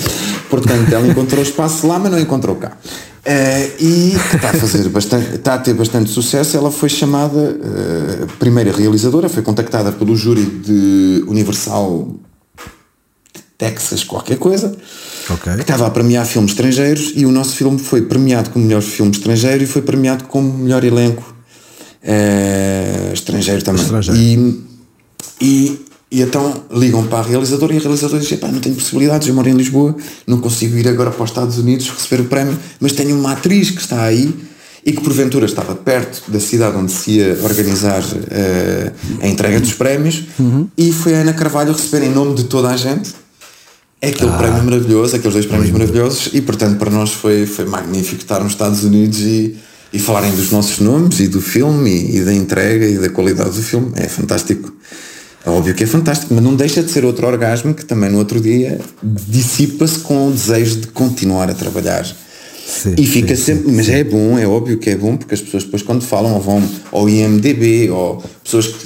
Portanto, ela encontrou espaço lá, mas não encontrou cá. Uh, e está a fazer bastante, está a ter bastante sucesso. Ela foi chamada uh, primeira realizadora, foi contactada pelo júri de Universal Texas qualquer coisa, okay. que estava a premiar filmes estrangeiros e o nosso filme foi premiado como melhor filme estrangeiro e foi premiado como melhor elenco uh, estrangeiro também. Estrangeiro. E, e, e, então ligam para a realizadora e a realizadora diz, não tenho possibilidades, eu moro em Lisboa, não consigo ir agora para os Estados Unidos receber o prémio, mas tenho uma atriz que está aí e que porventura estava perto da cidade onde se ia organizar uh, a entrega dos prémios uhum. e foi a Ana Carvalho receber em nome de toda a gente é aquele ah, prémio maravilhoso, aqueles dois prémios maravilhosos, e portanto para nós foi, foi magnífico estar nos Estados Unidos e, e falarem dos nossos nomes e do filme e, e, da entrega e da qualidade do filme. É fantástico. É óbvio que é fantástico, mas não deixa de ser outro orgasmo que também no outro dia dissipa-se com o desejo de continuar a trabalhar Sim, e fica sim, sempre, sim, mas é bom, é óbvio que é bom, porque as pessoas depois quando falam ou vão ao IMDB ou pessoas que,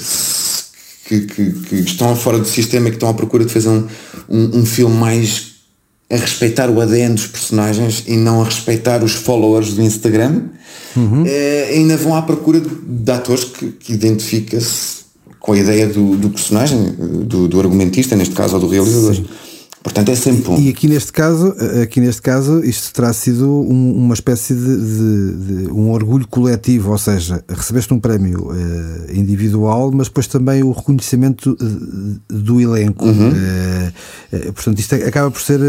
que, que, que estão fora do sistema e que estão à procura de fazer um, um, um filme mais a respeitar o ADN dos personagens e não a respeitar os followers do Instagram, uhum. é, ainda vão à procura de, de atores que, que identifica-se com a ideia do, do personagem, do, do, argumentista, neste caso, ou do realizador. Sim. Portanto, é sempre bom. E aqui neste caso, aqui neste caso isto terá sido um, uma espécie de, de, de, um orgulho coletivo, ou seja, recebeste um prémio uh, individual, mas depois também o reconhecimento uh, do elenco. Uhum. Uh, portanto, isto acaba por ser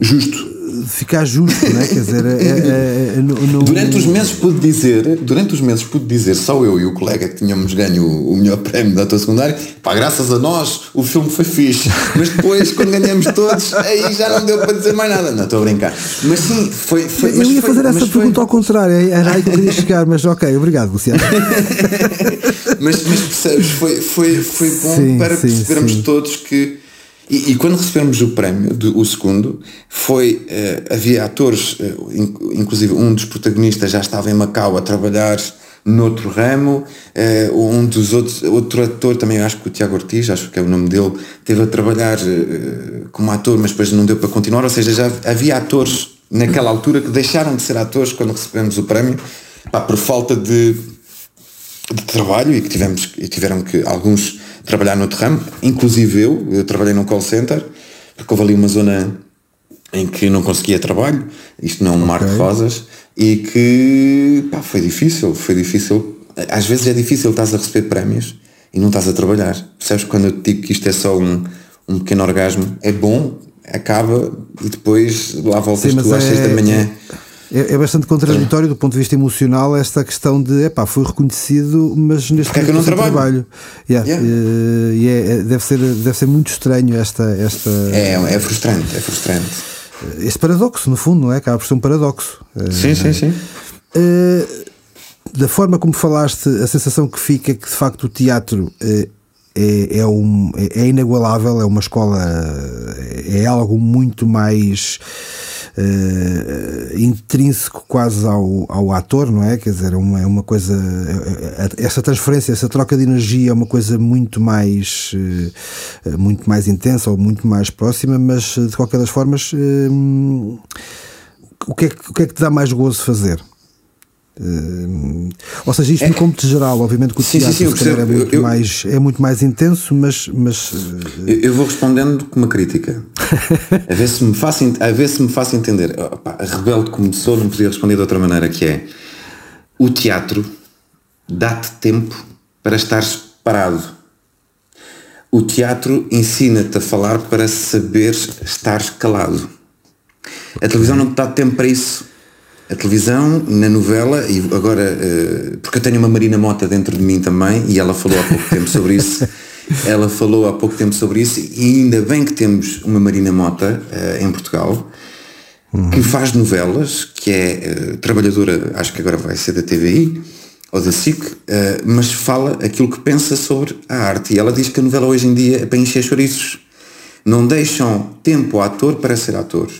justo ficar justo, não é? Quer dizer, é, é, é, no, durante os meses pude dizer, durante os meses pude dizer, só eu e o colega que tínhamos ganho o, melhor prémio da tua secundária, pá, graças a nós o filme foi fixe, mas depois quando ganhamos todos, aí já não deu para dizer mais nada, não estou a brincar. Mas sim, foi. foi eu ia fazer essa pergunta foi... ao contrário, era aí que queria chegar, mas ok, obrigado, Luciano. *laughs* mas, mas percebes, foi, foi, foi bom sim, para sim, percebermos sim. todos que e, e, quando recebemos o prémio, do, o segundo, foi, uh, havia atores, uh, inclusive um dos protagonistas já estava em Macau a trabalhar noutro ramo, uh, um dos outros, outro ator também, acho que o Tiago Ortiz, acho que é o nome dele, teve a trabalhar como ator, mas depois não deu para continuar, ou seja, já havia atores naquela altura que deixaram de ser atores quando recebemos o prémio, pá, por falta de, de trabalho e que tivemos, e tiveram que alguns trabalhar no ramo, inclusive eu, eu trabalhei num call center, porque houve ali uma zona em que não conseguia trabalho, isto não é um okay. mar de rosas, e que pá, foi difícil, foi difícil. Às vezes é difícil estás a receber prémios e não estás a trabalhar. Percebes quando eu te digo que isto é só um, um pequeno orgasmo? É bom, acaba e depois lá voltas Sim, tu às é... 6 da manhã. É, é, bastante contraditório do ponto de vista emocional esta questão de epá, fui reconhecido, mas neste Porque é que eu não trabalho. trabalho. Yeah. Yeah. Uh, e é, é, deve, ser, deve ser muito estranho esta. esta é, é frustrante, é frustrante. Este paradoxo, no fundo, não é? Acaba por ser um paradoxo. Sim, sim, sim. Uh, da forma como falaste, a sensação que fica é que de facto o teatro é, é, um, é inagualável, é uma escola, é algo muito mais uh, intrínseco quase ao, ao ator, não é? Quer dizer, é uma, é uma coisa. É, é, essa transferência, essa troca de energia é uma coisa muito mais, uh, muito mais intensa ou muito mais próxima, mas de qualquer das formas, uh, o, que é o que é que te dá mais gozo fazer? Uh, ou seja, isto é, no cômputo geral, obviamente que o sim, teatro sim, sim, é, muito eu, mais, é muito mais intenso, mas. mas uh... eu, vou respondendo com uma crítica. a, ver se me faço, a ver se me faço entender. Opa, a rebelde começou, não podia responder de outra maneira, que é o teatro dá-te tempo para estares parado. O teatro ensina-te a falar para saber estar calado. A televisão não te dá tempo para isso a televisão, na novela, e agora, uh, porque eu tenho uma Marina Mota dentro de mim também, e ela falou há pouco *laughs* tempo sobre isso. Ela falou há pouco tempo sobre isso, e ainda bem que temos uma Marina Mota uh, em Portugal, uhum. que faz novelas, que é uh, trabalhadora, acho que agora vai ser da TVI ou da SIC, mas fala aquilo que pensa sobre a arte. E ela diz que a novela hoje em dia é para encher chouriços. Não deixam tempo ao ator para ser ator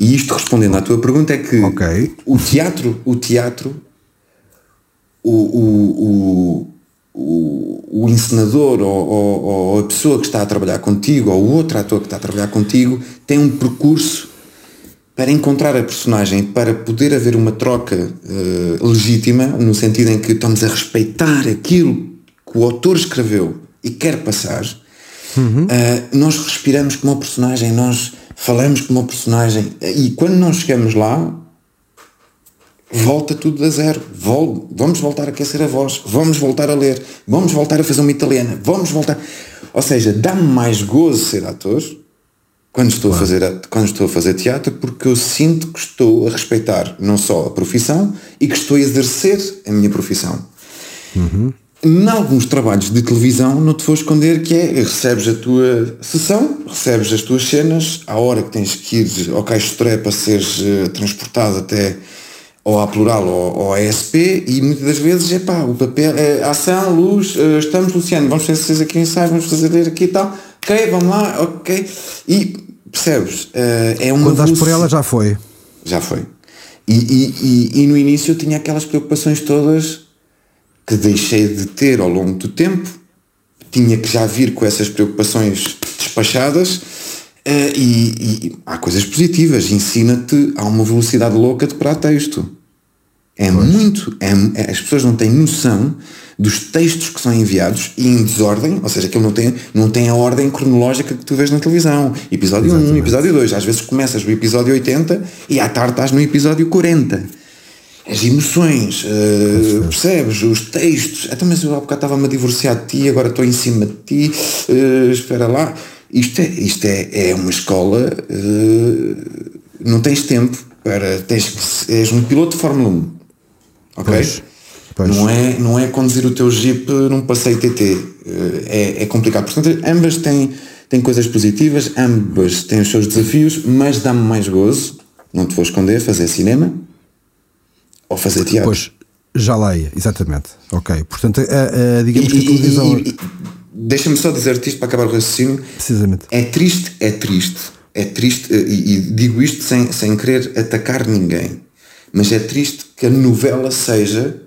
e isto respondendo à tua pergunta é que okay. o teatro, o teatro, o, o, o, o encenador ou, ou, ou, a pessoa que está a trabalhar contigo ou o outro ator que está a trabalhar contigo tem um percurso para encontrar a personagem, para poder haver uma troca uh, legítima, no sentido em que estamos a respeitar aquilo que o autor escreveu e quer passar, uhum. uh, nós respiramos como uma personagem, nós falamos com uma personagem e quando não chegamos lá volta tudo a zero. Vol vamos voltar a aquecer a voz vamos voltar a ler vamos voltar a fazer uma italiana vamos voltar. Ou seja dá-me mais gozo ser ator quando estou a fazer quando estou a fazer teatro porque eu sinto que estou a respeitar não só a profissão e que estou a exercer a minha profissão. Uhum. Em alguns trabalhos de televisão, não te vou esconder que é, recebes a tua sessão, recebes as tuas cenas, à hora que tens que ir ao caixo de para seres uh, transportado até ou à plural ou, ou à ESP e muitas das vezes é pá, o papel, é, ação, luz, uh, estamos Luciano, vamos fazer vocês aqui ensaio, vamos fazer aqui e tal, ok, vamos lá, ok, e percebes, é uma Quando por ela já foi. Já foi. E, e, e, e no início eu tinha aquelas preocupações todas que deixei de ter ao longo do tempo, tinha que já vir com essas preocupações despachadas uh, e, e, há coisas positivas, ensina-te a uma velocidade louca de para texto. É pois. muito, é, é, as pessoas não têm noção dos textos que são enviados e em desordem, ou seja, que não tem, não tem a ordem cronológica que tu vês na televisão. Episódio Exatamente. 1, episódio 2. Às vezes começas no episódio 80 e à tarde estás no episódio 40. As emoções, uh, percebes? Os textos. Até mas eu há bocado estava-me a divorciar de ti, agora estou em cima de ti, uh, espera lá. Isto é, isto é, é uma escola, uh, não tens tempo para. Tens és um piloto de Fórmula 1. Ok? Pois. Pois. Não, é, não é conduzir o teu Jeep num passeio TT. É, é complicado. Portanto, ambas têm, têm coisas positivas, ambas têm os seus desafios, mas dá-me mais gozo, não te vou esconder, fazer cinema ou fazer teatro. Pois, já leia, exatamente. Ok. Portanto, a, a, digamos e, que a televisão. Deixa-me só dizer-te isto para acabar o raciocínio. Precisamente. É triste, é triste. É triste, e, e digo isto sem, sem querer atacar ninguém, mas é triste que a novela seja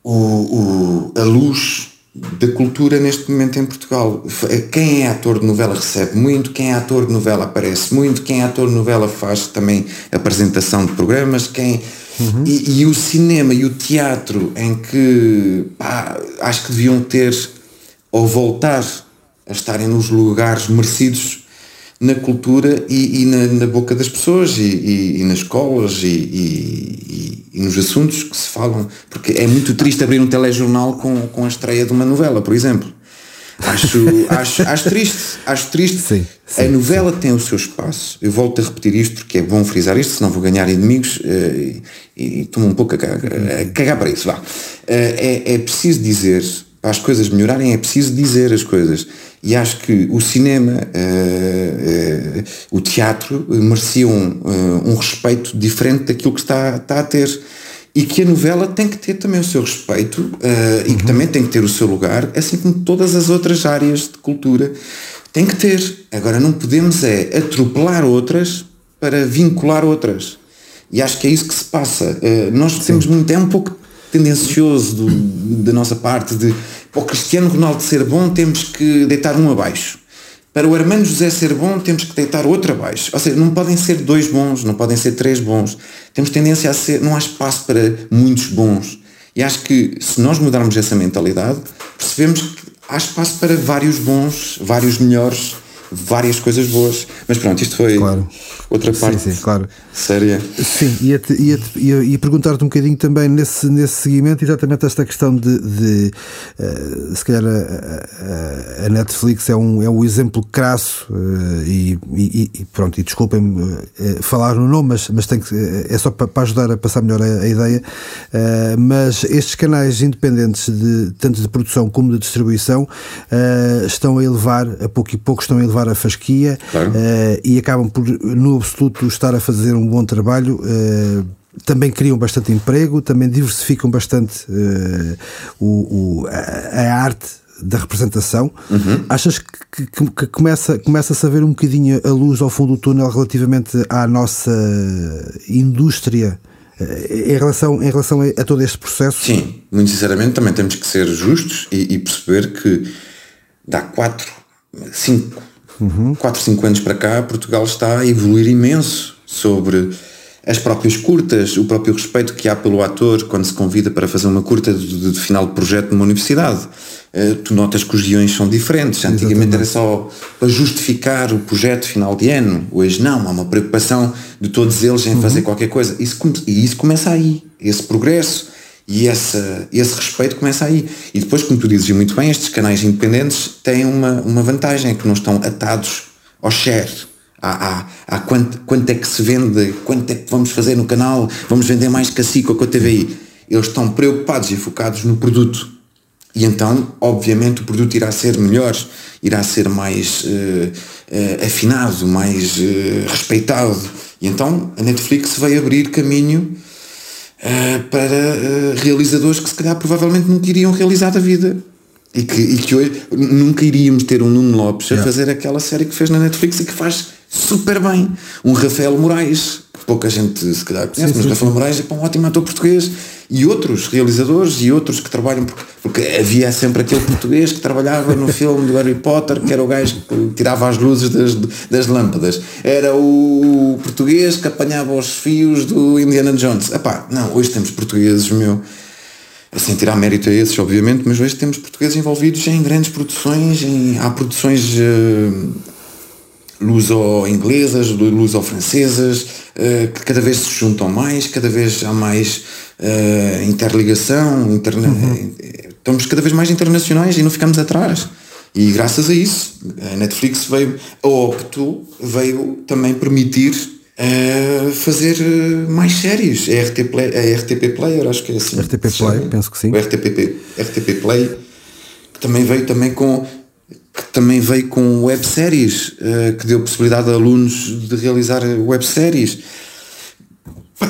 o, o, a luz da cultura neste momento em Portugal. Quem é ator de novela recebe muito, quem é ator de novela aparece muito, quem é ator de novela faz também apresentação de programas, quem. Uhum. E, e, o cinema e o teatro em que pá, acho que deviam ter ou voltar a estarem nos lugares merecidos na cultura e, e na, na, boca das pessoas e, e nas escolas e, nos assuntos que se falam. Porque é muito triste abrir um telejornal com, com a estreia de uma novela, por exemplo. Acho, *laughs* acho, acho triste, acho triste. Sim, sim, a novela sim. tem o seu espaço. Eu volto a repetir isto porque é bom frisar isto, senão vou ganhar inimigos uh, e, e tomo um pouco a cagar, a cagar para isso. Vá. Uh, é, é preciso dizer, para as coisas melhorarem, é preciso dizer as coisas. E acho que o cinema, uh, uh, o teatro mereciam um, um, respeito diferente daquilo que está, está a ter. E que a novela tem que ter também o seu respeito uh, uhum. e que uhum. também tem que ter o seu lugar, assim como todas as outras áreas de cultura tem que ter. Agora não podemos é atropelar outras para vincular outras. E acho que é isso que se passa. nós Sim. temos muito, é um pouco tendencioso do, da nossa parte de para o Cristiano Ronaldo ser bom temos que deitar um abaixo. Para o Armando José ser bom temos que deitar outro abaixo. Ou seja, não podem ser dois bons, não podem ser três bons. Temos tendência a ser, não há espaço para muitos bons. E acho que se nós mudarmos essa mentalidade, percebemos que há espaço para vários bons, vários melhores, várias coisas boas. Mas pronto, isto foi claro. Outra parte sim, sim, claro. séria. Sim, ia, ia, ia, ia perguntar-te um bocadinho também nesse, nesse seguimento, exatamente esta questão de, de uh, se calhar a, a, Netflix é um, é um exemplo crasso uh, e, e, e, pronto, e desculpem-me uh, falar no nome, mas, mas tem que, é só para, para ajudar a passar melhor a, a ideia. mas estes canais independentes, de, tanto de produção como de distribuição, estão a elevar, a pouco e pouco estão a elevar a fasquia claro. e acabam por, no absoluto, estar a fazer um bom trabalho. Uh, também criam bastante emprego, também diversificam bastante uh, o, o, a, a arte da representação. Uhum. Achas que, que, que, começa, começa-se a ver um bocadinho a luz ao fundo do túnel relativamente à nossa indústria? Em relação, em relação a, todo este processo? Sim, muito sinceramente também temos que ser justos e, e perceber que dá 4, 5, Uhum. 4, 5 anos para cá, Portugal está a evoluir imenso sobre as próprias curtas, o próprio respeito que há pelo ator quando se convida para fazer uma curta de, de final de projeto numa universidade. Uh, tu notas que os guiões são diferentes. Antigamente Exatamente. era só para justificar o projeto final de ano. Hoje não, há uma preocupação de todos eles em uhum. fazer qualquer coisa. Isso, e isso começa aí, esse progresso. E essa, esse respeito começa aí. E depois, como tu dizes muito bem, estes canais independentes têm uma, uma vantagem, que não estão atados ao share. A, a, quanto, quanto é que se vende, quanto é que vamos fazer no canal, vamos vender mais ou com a TVI. Eles estão preocupados e focados no produto. E então, obviamente, o produto irá ser melhor, irá ser mais uh, uh, afinado, mais uh, respeitado. E então a Netflix vai abrir caminho uh, para uh, realizadores que se calhar provavelmente nunca iriam realizar da vida. E que, e que hoje nunca iríamos ter um Nuno Lopes a yeah. fazer aquela série que fez na Netflix e que faz super bem. Um Rafael Moraes, pouca gente se calhar conhece, sim, mas sim, Rafael Moraes é um ótimo ator português e outros realizadores e outros que trabalham, porque, porque havia sempre aquele português que trabalhava no *laughs* filme do Harry Potter, que era o gajo que tirava as luzes das, das lâmpadas, era o português que apanhava os fios do Indiana Jones. Epá, não, hoje temos portugueses, meu, sem tirar mérito a esses, obviamente, mas hoje temos portugueses envolvidos em grandes produções, em, há produções uh, luso-inglesas, luso-francesas, uh, que cada vez se juntam mais, cada vez há mais uh, interligação, interna uhum. estamos cada vez mais internacionais e não ficamos atrás. E graças a isso, a Netflix veio, a Opto veio também permitir uh, fazer mais séries. A, RT Play, a RTP Player, acho que é assim. RTP Play, penso que sim. O RTP, RTP Play, que também veio também com que também veio com webséries, uh, que deu possibilidade a alunos de realizar webséries.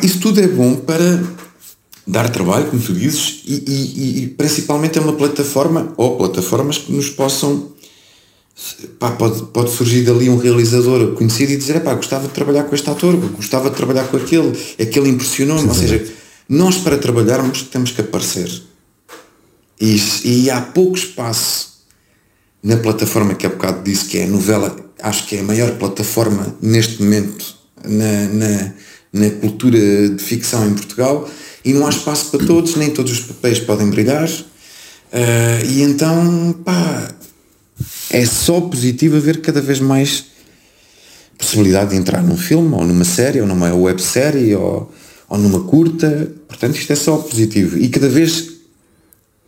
Isso tudo é bom para dar trabalho, como tu dizes, e, e, e, principalmente é uma plataforma ou plataformas que nos possam. Pá, pode, pode surgir dali um realizador conhecido e dizer: pá, gostava de trabalhar com este ator, gostava de trabalhar com aquele, aquele impressionou-me. Ou seja, nós para trabalharmos temos que aparecer. E, e há pouco espaço na plataforma que há bocado disse que é a novela, acho que é a maior plataforma neste momento na, na, na cultura de ficção em Portugal e não há espaço para todos, nem todos os papéis podem brilhar. Uh, e então, pá, é só positivo haver cada vez mais possibilidade de entrar num filme, ou numa série, ou numa websérie, ou, ou numa curta. Portanto, isto é só positivo. E cada vez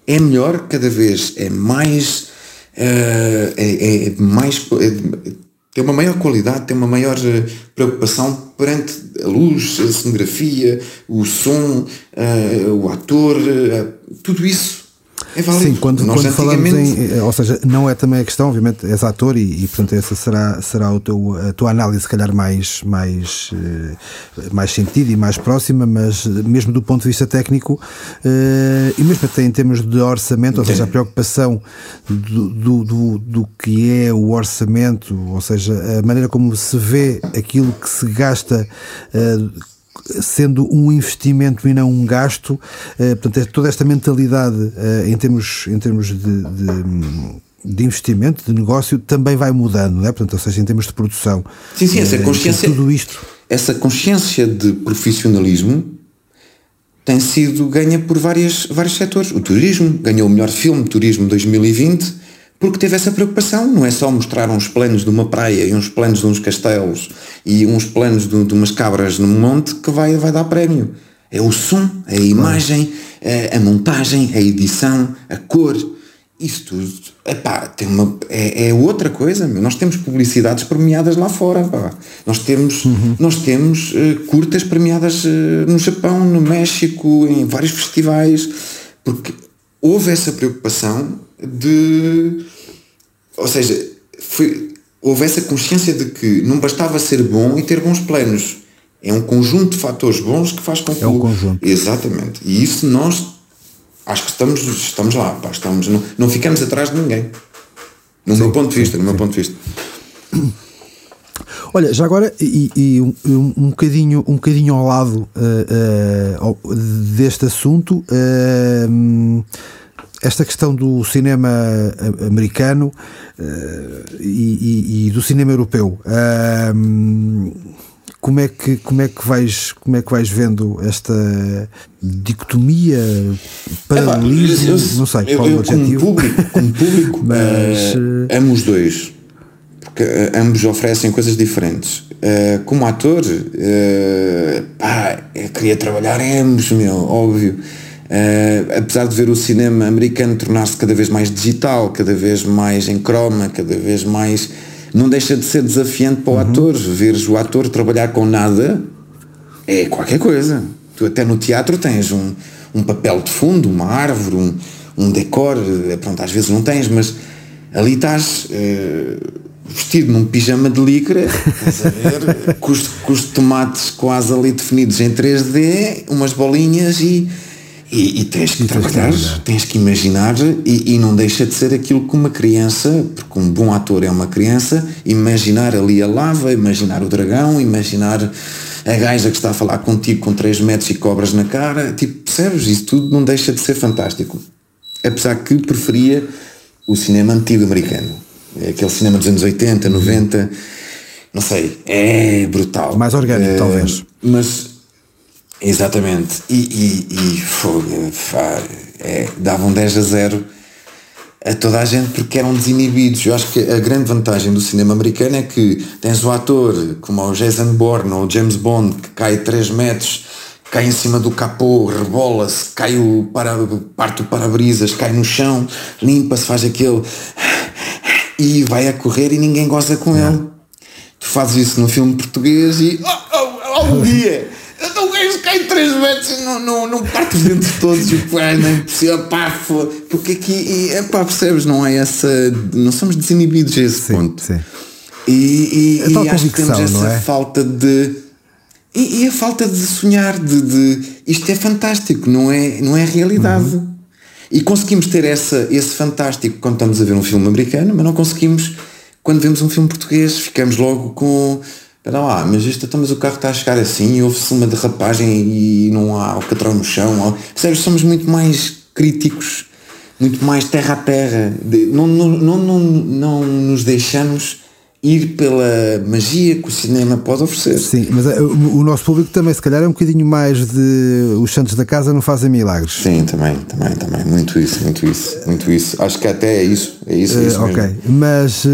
é melhor, cada vez é mais. Uh, é, é, mais. É, tem uma maior qualidade, tem uma maior eh, preocupação perante a luz, a cenografia, o som, uh, o ator, uh, tudo isso é válido. Sim, quando, Nós quando falamos em. Ou seja, não é também a questão, obviamente, és ator e, e portanto, essa será, será o teu, a tua análise, se calhar, mais, mais, mais sentido e mais próxima, mas mesmo do ponto de vista técnico e mesmo até em termos de orçamento, ou seja, a preocupação do, do, do, do que é o orçamento, ou seja, a maneira como se vê aquilo que se gasta sendo um investimento e não um gasto, eh, portanto, é toda esta mentalidade eh, em termos, em termos de, de de investimento, de negócio, também vai mudando, não é? Portanto, ou seja, em termos de produção. Sim, sim, essa eh, consciência. Tudo isto. Essa consciência de profissionalismo tem sido ganha por várias, vários setores. O turismo ganhou o melhor filme, Turismo 2020, porque teve essa preocupação, não é só mostrar uns planos de uma praia e uns planos de uns castelos e uns planos de, de umas cabras no monte que vai, vai dar prémio. É o som, a imagem, a, a montagem, a edição, a cor, isso tudo. Epá, tem uma, é, é outra coisa. Meu. Nós temos publicidades premiadas lá fora. Pá. Nós temos, uhum. nós temos uh, curtas premiadas uh, no Japão, no México, em vários festivais, porque houve essa preocupação de. Ou seja, foi, houve essa consciência de que não bastava ser bom e ter bons planos. É um conjunto de fatores bons que faz com que. É um conjunto. Exatamente. E isso nós acho que estamos, estamos lá, pá, estamos, não, não ficamos atrás de ninguém. No sim, meu ponto de vista, sim, no meu ponto de vista. Olha, já agora, e, e um, um, bocadinho, um bocadinho ao lado uh, uh, deste assunto, uh, esta questão do cinema americano uh, e, e, e, do cinema europeu. Uh, como é que como é que vais como é que vais vendo esta dicotomia paralelismo? É, não sei eu, qual eu, o objetivo como público, como público *laughs* mas uh, amo os dois porque uh, ambos oferecem coisas diferentes. Uh, como ator pá, eu queria trabalhar em ambos meu óbvio Uh, apesar de ver o cinema americano tornar-se cada vez mais digital, cada vez mais em croma, cada vez mais. Não deixa de ser desafiante para o uhum. ator. Veres o ator trabalhar com nada é qualquer coisa. Tu até no teatro tens um, um papel de fundo, uma árvore, um, um decor, eh, pronto, às vezes não tens, mas ali estás uh, vestido num pijama de licra, estás a ver, *laughs* com, os, com os tomates quase ali definidos em 3D, umas bolinhas e e, e tens que e trabalhar, tens, tens que imaginar e, e, não deixa de ser aquilo que uma criança, porque um bom ator é uma criança, imaginar ali a lava, imaginar o dragão, imaginar a gaja que está a falar contigo com 3 metros e cobras na cara, tipo, percebes? Isso tudo não deixa de ser fantástico. Apesar que preferia o cinema antigo americano. É aquele cinema dos anos 80, 90, não sei, é brutal. Mais orgânico, é, talvez. Mas, exatamente. E, e, e fogo, é, davam 10 a 0 a toda a gente porque eram desinibidos. Eu acho que a grande vantagem do cinema americano é que tens o ator como o Jason Bourne ou o James Bond que cai 3 metros, cai em cima do capô, rebola-se, cai o para, parte o para-brisas, cai no chão, limpa-se, faz aquele e vai a correr e ninguém goza com ele. Tu fazes isso no filme português e oh, oh, oh, um dia *laughs* então o gajo cai 3 metros e não, não, não parte os dentes todos e pá, nem possível, pá, porque aqui, é pá, percebes, não é essa, não somos desinibidos a esse sim, ponto. Sim. E, e, é e acho que temos essa é? falta de. E, e, a falta de sonhar, de, de, isto é fantástico, não é, não é realidade. Uhum. E conseguimos ter essa, esse fantástico quando estamos a ver um filme americano, mas não conseguimos quando vemos um filme português, ficamos logo com Espera lá, mas isto, então, mas o carro está a chegar assim, houve-se uma derrapagem e não há o catrão no chão. Ou, percebes? Somos muito mais críticos, muito mais terra a terra. De, não, não, não, não, não nos deixamos ir pela magia que o cinema pode oferecer. Sim, mas eh, o, nosso público também, se calhar, é um bocadinho mais de os santos da casa não fazem milagres. Sim, também, também, também. Muito isso, muito isso, muito isso. Acho que até é isso. É isso, é isso uh, Ok, mas uh,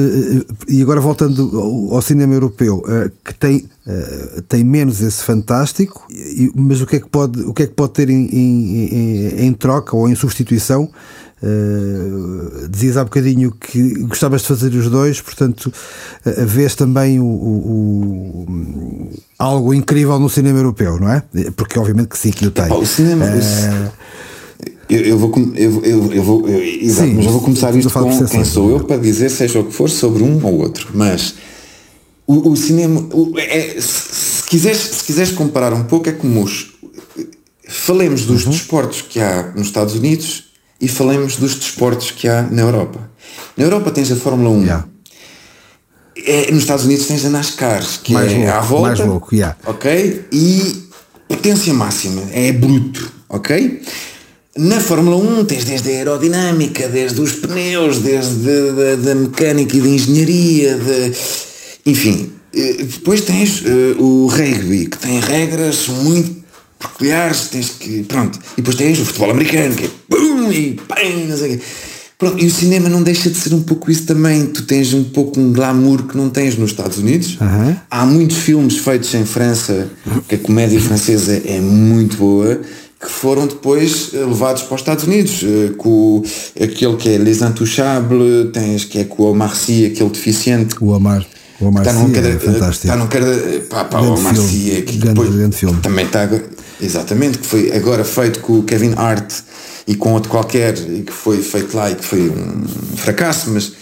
e agora voltando ao, cinema europeu, que tem. tem menos esse fantástico, mas o que é que pode, o que é que pode ter em, em, em, em troca ou em substituição Uh, dizias há bocadinho que gostavas de fazer os dois, portanto, uh, vês também o, o, o, algo incrível no cinema europeu, não é? Porque obviamente que sim, que o tem. o cinema. Uh, eu, eu, vou, eu, eu, eu vou, eu, exato, sim, mas eu vou começar isto com quem sou eu para dizer seja o que for sobre um ou outro, mas o, o cinema, o, é, se, quiseres, se quiseres comparar um pouco, é como os. Falemos dos uhum. desportos que há nos Estados Unidos e falemos dos desportos que há na Europa. Na Europa tens a Fórmula 1. Yeah. É, nos Estados Unidos tens a NASCAR, que mais é louco, à volta. Mais louco, yeah. Ok? E potência máxima, é bruto, ok? Na Fórmula 1 tens desde a aerodinâmica, desde os pneus, desde da mecânica e da engenharia, de, enfim. Eh, depois tens uh, o rugby, que tem regras muito peculiares, tens que. Pronto. E depois tens o futebol americano, que é pum e pam, não sei o quê. Pronto, e o cinema não deixa de ser um pouco isso também. Tu tens um pouco um glamour que não tens nos Estados Unidos. Uhum. Há muitos filmes feitos em França, que a comédia francesa é muito boa, que foram depois eh, levados para os Estados Unidos. Eh, com aquele que é Les Intouchables, tens que é com o Omar Sy, aquele deficiente. O Omar. O Omar está num, é fantástico. Está num cada, pá, pá, o Omar Sy, que grande, depois, grande filme. também está Exatamente, que foi agora feito com o Kevin Hart e com outro qualquer, e que foi feito lá e que foi um fracasso, mas uh,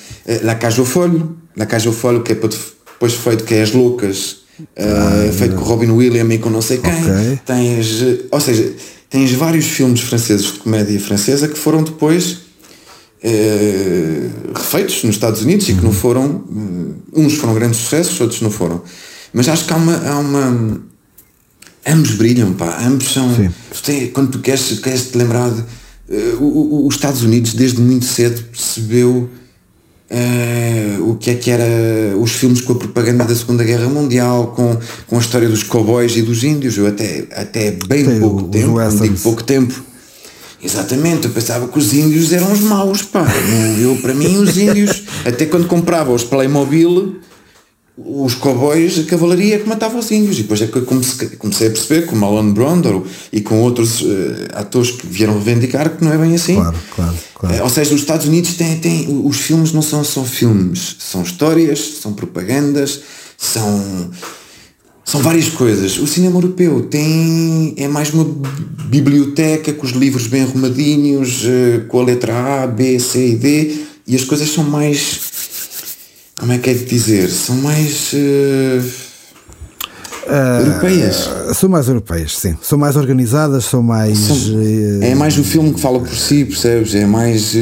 La Cage au Folho, La Cage au Folho, que é depois feito que é As Loucas, uh, feito com Robin Williams e com não sei quem. Okay. Tens, uh, ou seja, tens vários filmes franceses de comédia francesa que foram depois refeitos nos Estados Unidos e que não uhum. foram, uns foram grandes sucessos, outros não foram. Mas acho que há uma, há uma ambos brilham, pá, ambos são. Tem, quando tu queres, queres te lembrar de. Uh, os Estados Unidos, desde muito cedo, percebeu uh, o que é que era os filmes com a propaganda da Segunda Guerra Mundial, com, com a história dos cowboys e dos índios. Eu até, até bem Sim, pouco tempo, não digo pouco tempo. Exatamente, eu pensava que os índios eram os maus, pá. Eu, para mim, os índios, *laughs* até quando comprava os Playmobil os cowboys, a cavalaria que matava os índios. E depois é que comecei a perceber, com Marlon Brando e com outros uh, atores que vieram reivindicar que não é bem assim. Claro, claro, claro. Uh, ou seja, os Estados Unidos têm, têm. Os filmes não são só filmes, são histórias, são propagandas, são. São várias coisas. O cinema europeu tem. é mais uma biblioteca com os livros bem arrumadinhos, uh, com a letra A, B, C e D, e as coisas são mais como é que é de dizer? São mais. Uh, uh, europeias. São mais europeias, sim. São mais organizadas, são mais. São, uh, é mais o filme que fala por si, percebes? É mais.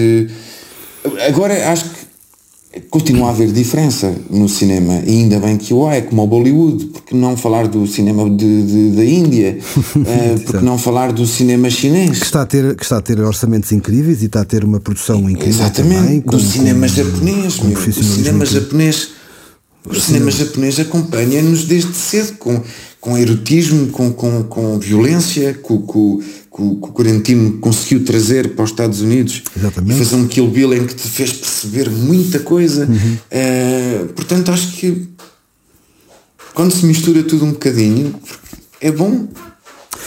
agora acho que. Continua a haver diferença no cinema. E ainda bem que o há, é como o Bollywood, porque não falar do cinema de, de da Índia, uh, *laughs* porque não falar do cinema chinês. Que está, a ter, que está a ter orçamentos incríveis e está a ter uma produção incrível Exatamente, também, do cinema com, japonês, com meu, o cinema japonês o cinema japonês acompanha-nos desde cedo, com, com erotismo, com, com, com violência, com, com, com, com o Quarantino conseguiu trazer para os Estados Unidos Exatamente. e fazer um Kill Bill em que te fez perceber muita coisa. Uhum. Uh, portanto, acho que quando se mistura tudo um bocadinho, é bom.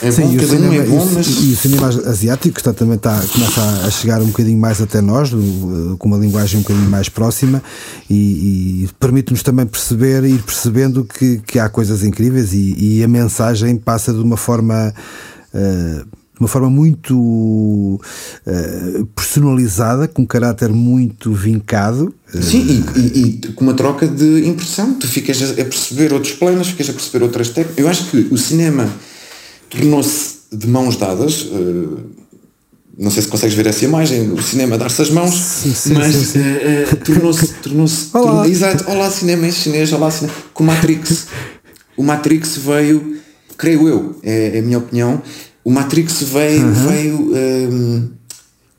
É Sim, bom, cada cinema, um é bom, mas... E o cinema asiático está, também está, começa a chegar um bocadinho mais até nós, do, com uma linguagem um bocadinho mais próxima e, e permite-nos também perceber e ir percebendo que, que há coisas incríveis e, e a mensagem passa de uma forma. Uh, uma forma muito uh, personalizada, com um caráter muito vincado. Sim, e, e, e, com uma troca de impressão. Tu ficas a, perceber outros planos, ficas a perceber outras técnicas. Eu acho que o cinema tornou-se de mãos dadas. Uh, não sei se consegues ver essa imagem, o cinema dar-se as mãos, sim, sim, mas uh, tornou-se. Tornou olá. Tornou, exato, olá cinema em chinês, olá cinema. Com o Matrix. O Matrix veio, creio eu, é, é a minha opinião, o Matrix veio, uhum. veio um,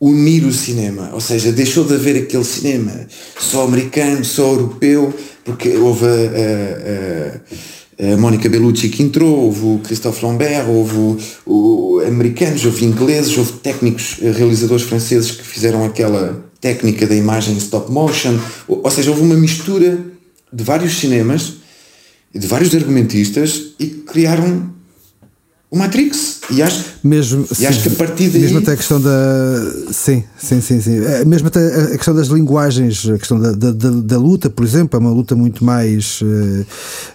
unir o cinema, ou seja, deixou de haver aquele cinema só americano, só europeu, porque houve a, a, a a Mónica Bellucci que entrou, houve o Christophe Lambert, houve o, o, americanos, houve ingleses, houve técnicos, eh, realizadores franceses que fizeram aquela técnica da imagem stop motion, ou, ou seja, houve uma mistura de vários cinemas, de vários argumentistas e criaram o Matrix. E acho, mesmo, e acho que a partir daí. Mesmo até a questão da. Sim, sim, sim. sim. É, mesmo até a questão das linguagens, a questão da, da, da, luta, por exemplo, é uma luta muito mais. Uh,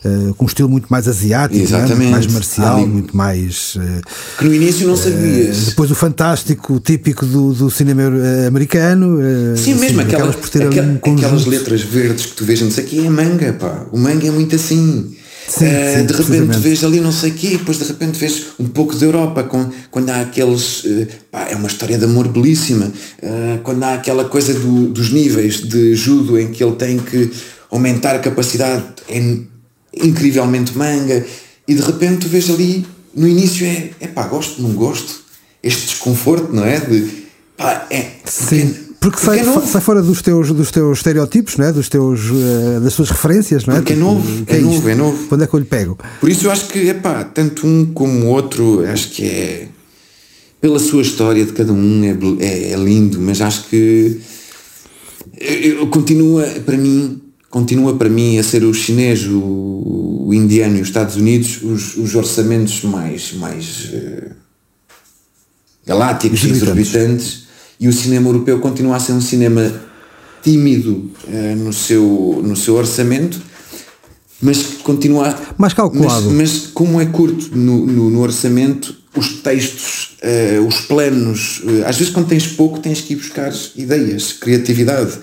uh, com um estilo muito mais asiático, é? Exatamente. mais marcial, Ali, muito mais. Uh, que no início não sabias. depois o fantástico típico do, do cinema americano. sim, mesmo sim, aquela, por ter aquela, um aquelas letras verdes que tu vês, não sei o que, é manga, pá. O manga é muito assim. Sim, uh, sim, de repente vês ali não sei o quê, depois de repente vês um pouco da Europa, com, quando há aqueles. Uh, pá, é uma história de amor belíssima. Uh, quando há aquela coisa do, dos níveis de judo em que ele tem que aumentar a capacidade, é incrivelmente manga, e de repente tu vês ali, no início é, é pá, gosto, não gosto, este desconforto, não é? De, pá, é. Sim porque sai, sai, fora dos teus, dos teus estereótipos, não é? dos teus, uh, das tuas referências, não é? Porque é tipo, novo, é, é novo, é novo. Quando é que eu lhe pego? Por isso eu acho que, epá, tanto um como o outro, acho que é. Pela sua história de cada um é, é, é lindo, mas acho que. Eu, eu, continua, para mim, continua para mim a ser o chinês, o, o indiano e os Estados Unidos os, os orçamentos mais, mais uh, galácticos e exorbitantes e o cinema europeu continua a ser um cinema tímido uh, no, seu, no seu orçamento, mas continua. Mais calculado. Mas, mas como é curto no, no, no orçamento, os textos, uh, os planos, uh, às vezes quando tens pouco tens que ir buscar ideias, criatividade.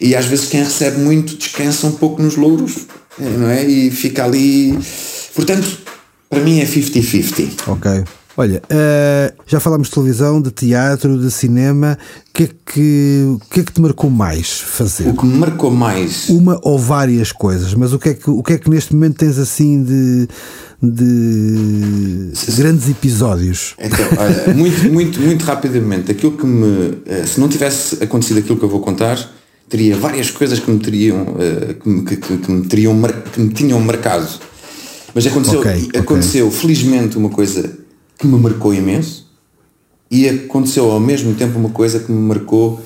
E às vezes quem recebe muito descansa um pouco nos louros, não é? E fica ali. Portanto, para mim é 50-50. Ok. Olha, uh, já falámos de televisão, de teatro, de cinema. O que, é que, que, é que te marcou mais fazer? O que me marcou mais? Uma ou várias coisas, mas o que é que, o que, é que neste momento tens assim de, de grandes episódios? Então, olha, *laughs* muito, muito, muito rapidamente, aquilo que me. Eh, se não tivesse acontecido aquilo que eu vou contar, teria várias coisas que me teriam, eh, que, me, que, que me, teriam, que me tinham marcado. Mas aconteceu, okay, aconteceu okay. felizmente uma coisa que me marcou imenso e aconteceu ao mesmo tempo uma coisa que me marcou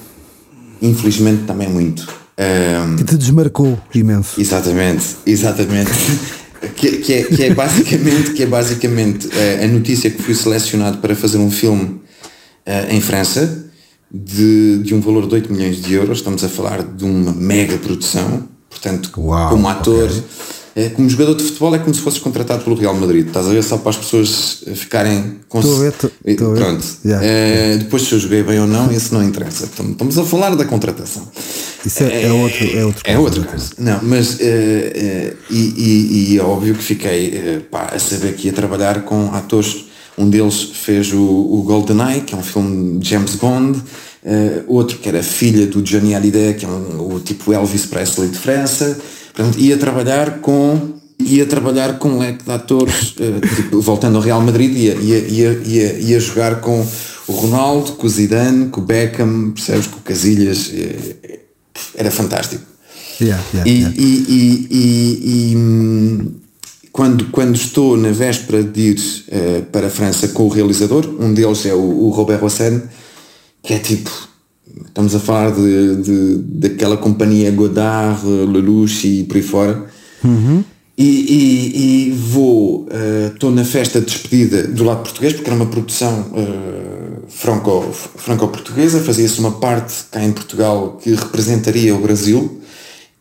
infelizmente também muito. Um, que te desmarcou imenso. Exatamente, exatamente. *laughs* que, que, é, que é basicamente, que é basicamente uh, a notícia que fui selecionado para fazer um filme uh, em França de, de um valor de 8 milhões de euros. Estamos a falar de uma mega produção, portanto, Uau, como ator. Okay é, como jogador de futebol é como se fosses contratado pelo Real Madrid, estás a ver só para as pessoas ficarem com Estou a ver, Pronto. Yeah. É, depois se eu joguei bem ou não, isso não interessa. Estamos a falar da contratação. Isso é, é outro, é outro É outra coisa. Não, mas uh, uh, e, e, e, é óbvio que fiquei pá, a saber que ia trabalhar com atores. Um deles fez o, o GoldenEye, que é um filme de James Bond. Outro que era filha do Johnny Hallyday, que é um, o tipo Elvis Presley de França, portanto, ia trabalhar com ia trabalhar com um leque de atores, uh, tipo, voltando ao Real Madrid, ia, ia, ia, ia, ia jogar com o Ronaldo, com o Zidane, com o Beckham, percebes, com o Casilhas, uh, era fantástico. Yeah, yeah, e, yeah. E, e, e, e, quando, quando estou na véspera de ir uh, para a França com o realizador, um deles é o, o Robert Hossein, que é tipo, estamos a falar de, de, daquela companhia Godard, Lelouch e por aí fora. Uhum. E, e, e, vou, estou uh, na festa de despedida do lado português, porque era uma produção uh, franco, franco-portuguesa, fazia-se uma parte cá em Portugal que representaria o Brasil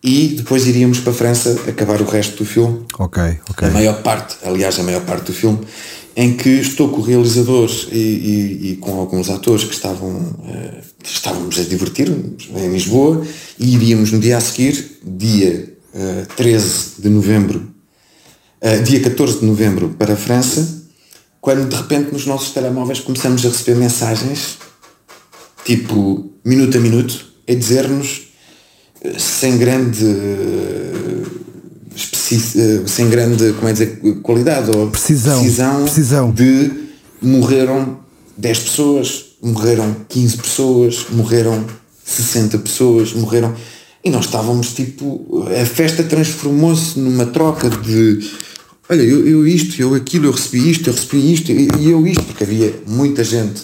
e depois iríamos para a França acabar o resto do filme. Ok, ok. A maior parte, aliás, a maior parte do filme, em que estou com o realizador e, e, e com alguns atores que estavam, uh, estávamos a divertir-nos em Lisboa e iríamos no dia a seguir, dia Uh, 13 de novembro, uh, dia 14 de novembro para a França, quando de repente nos nossos telemóveis começamos a receber mensagens, tipo minuto a minuto, a dizer-nos sem grande sem grande como é dizer, qualidade ou precisão, precisão, precisão de morreram 10 pessoas, morreram 15 pessoas, morreram 60 pessoas, morreram e nós estávamos tipo. A festa transformou-se numa troca de. Olha, eu, eu, isto, eu aquilo, eu recebi isto, eu recebi isto e, e eu isto, porque havia muita gente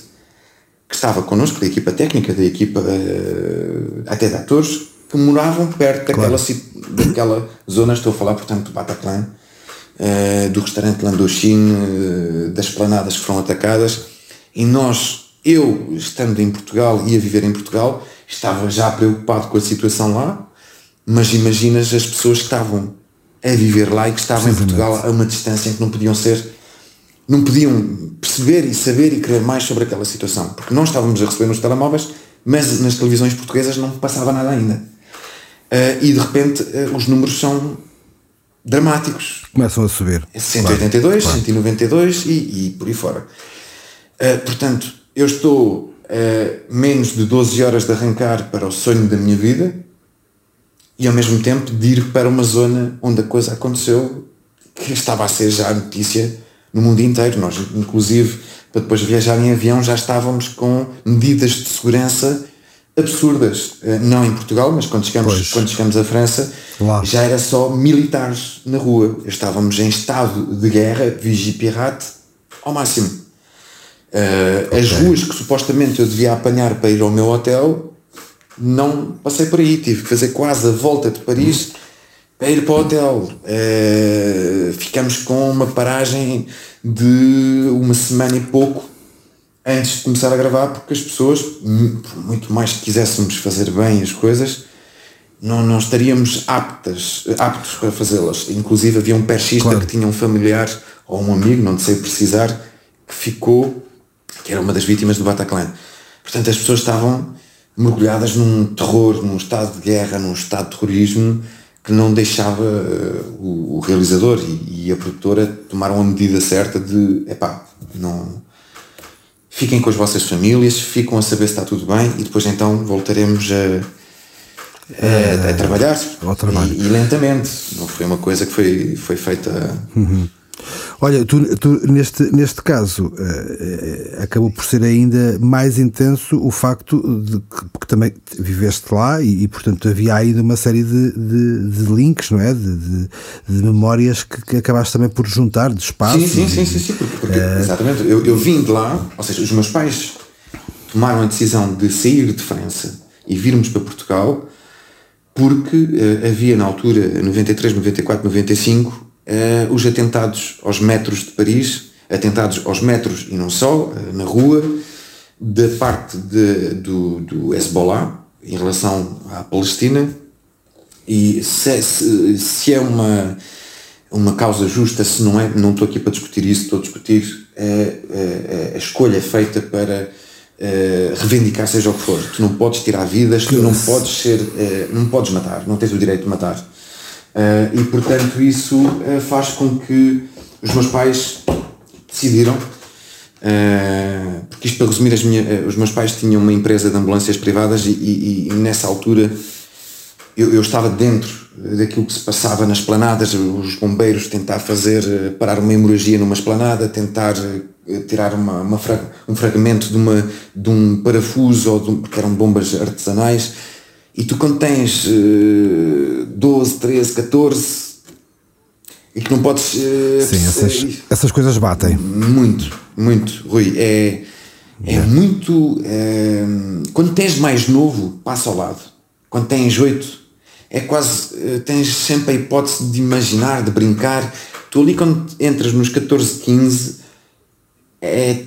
que estava connosco, da equipa técnica, da equipa uh, até de atores, que moravam perto daquela, claro. daquela zona, estou a falar, portanto, do Bataclan, uh, do restaurante Landochine, uh, das planadas que foram atacadas, e nós, eu estando em Portugal e a viver em Portugal, estava já preocupado com a situação lá, mas imaginas as pessoas que estavam a viver lá e que estavam em Portugal a uma distância em que não podiam ser, não podiam perceber e saber e querer mais sobre aquela situação, porque nós estávamos a receber nos telemóveis, mas nas televisões portuguesas não passava nada ainda. Uh, e de repente uh, os números são dramáticos. Começam a subir. 182, claro. 192 e, e por aí fora. Uh, portanto, eu estou uh, menos de 12 horas de arrancar para o sonho da minha vida e ao mesmo tempo de ir para uma zona onde a coisa aconteceu que estava a ser já notícia no mundo inteiro. Nós, inclusive, para depois viajar em avião, já estávamos com medidas de segurança absurdas. Uh, não em Portugal, mas quando chegamos, quando chegamos à França, já era só militares na rua. Estávamos em estado de guerra, vigie pirate, ao máximo. Uh, okay. As ruas que supostamente eu devia apanhar para ir ao meu hotel, não passei por aí. Tive que fazer quase a volta de Paris para ir para o hotel. Uh, ficamos com uma paragem de uma semana e pouco antes de começar a gravar, porque as pessoas, por muito mais que quiséssemos fazer bem as coisas, não, não estaríamos aptas, aptos para fazê-las. Inclusive havia um perchista claro. que tinha um familiar ou um amigo, não sei precisar, que ficou que era uma das vítimas do Bataclan. Portanto, as pessoas estavam mergulhadas num terror, num estado de guerra, num estado de terrorismo que não deixava uh, o, o, realizador e, e, a produtora tomaram a medida certa de epá, não fiquem com as vossas famílias, ficam a saber se está tudo bem e depois então voltaremos a, a, a trabalhar. E, e, lentamente, não foi uma coisa que foi, foi feita uhum. Olha, tu, tu, neste, neste caso uh, acabou por ser ainda mais intenso o facto de que porque também viveste lá e, e, portanto havia ainda uma série de, de, de links, não é? De, de, de memórias que, que, acabaste também por juntar, de espaço. Sim, sim, sim, sim, sim porque, porque uh, exatamente. Eu, eu vim de lá, ou seja, os meus pais tomaram a decisão de sair de França e virmos para Portugal porque uh, havia na altura, 93, 94, 95, uh, os atentados aos metros de Paris, atentados aos metros e não só, uh, na rua, da parte de, do, do Hezbollah em relação à Palestina. E se, se, se, é uma, uma causa justa, se não é, não estou aqui para discutir isso, estou a discutir a, a, a escolha feita para uh, reivindicar seja o que for. Tu não podes tirar vidas, tu não podes ser, uh, não podes matar, não tens o direito de matar. Uh, e portanto isso uh, faz com que os meus pais decidiram, uh, porque isto para resumir, minha, os meus pais tinham uma empresa de ambulâncias privadas e, e, e nessa altura eu, eu, estava dentro daquilo que se passava nas planadas, os bombeiros tentar fazer parar uma hemorragia numa esplanada, tentar tirar uma, uma um fragmento de, uma, de um parafuso, ou de um, porque eram bombas artesanais, e tu quando tens uh, 12, 13, 14 e que não podes. Uh, Sim, essas, essas coisas batem. Muito, muito, Rui. É, é muito. É, quando tens mais novo, passa ao lado. Quando tens oito, é quase. Eh, tens sempre a hipótese de imaginar, de brincar. Tu ali, quando entras nos 14, 15, é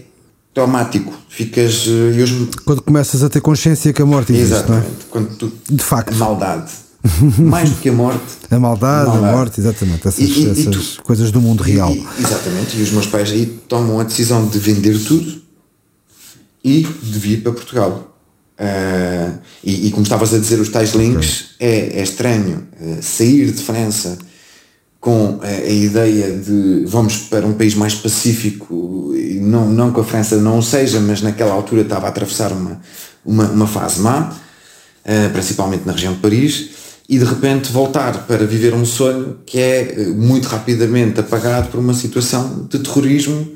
traumático. Ficas. Eh, eu... Quando começas a ter consciência que a morte existe, Exatamente. Não é? Quando tu, de facto. Maldade. *laughs* Mais do que a morte. A maldade, a, maldade. a morte, exatamente. Essas, e, e, essas e tu, coisas do mundo real. exatamente. E os meus pais aí tomam a decisão de vender tudo e de vir para Portugal. Uh, e, e, como estavas a dizer, os tais links, okay. é, é, estranho uh, sair de França com a, a, ideia de vamos para um país mais pacífico, e não, não que a França não o seja, mas naquela altura estava a atravessar uma, uma, uma fase má, uh, principalmente na região de Paris, e de repente voltar para viver um sonho que é muito rapidamente apagado por uma situação de terrorismo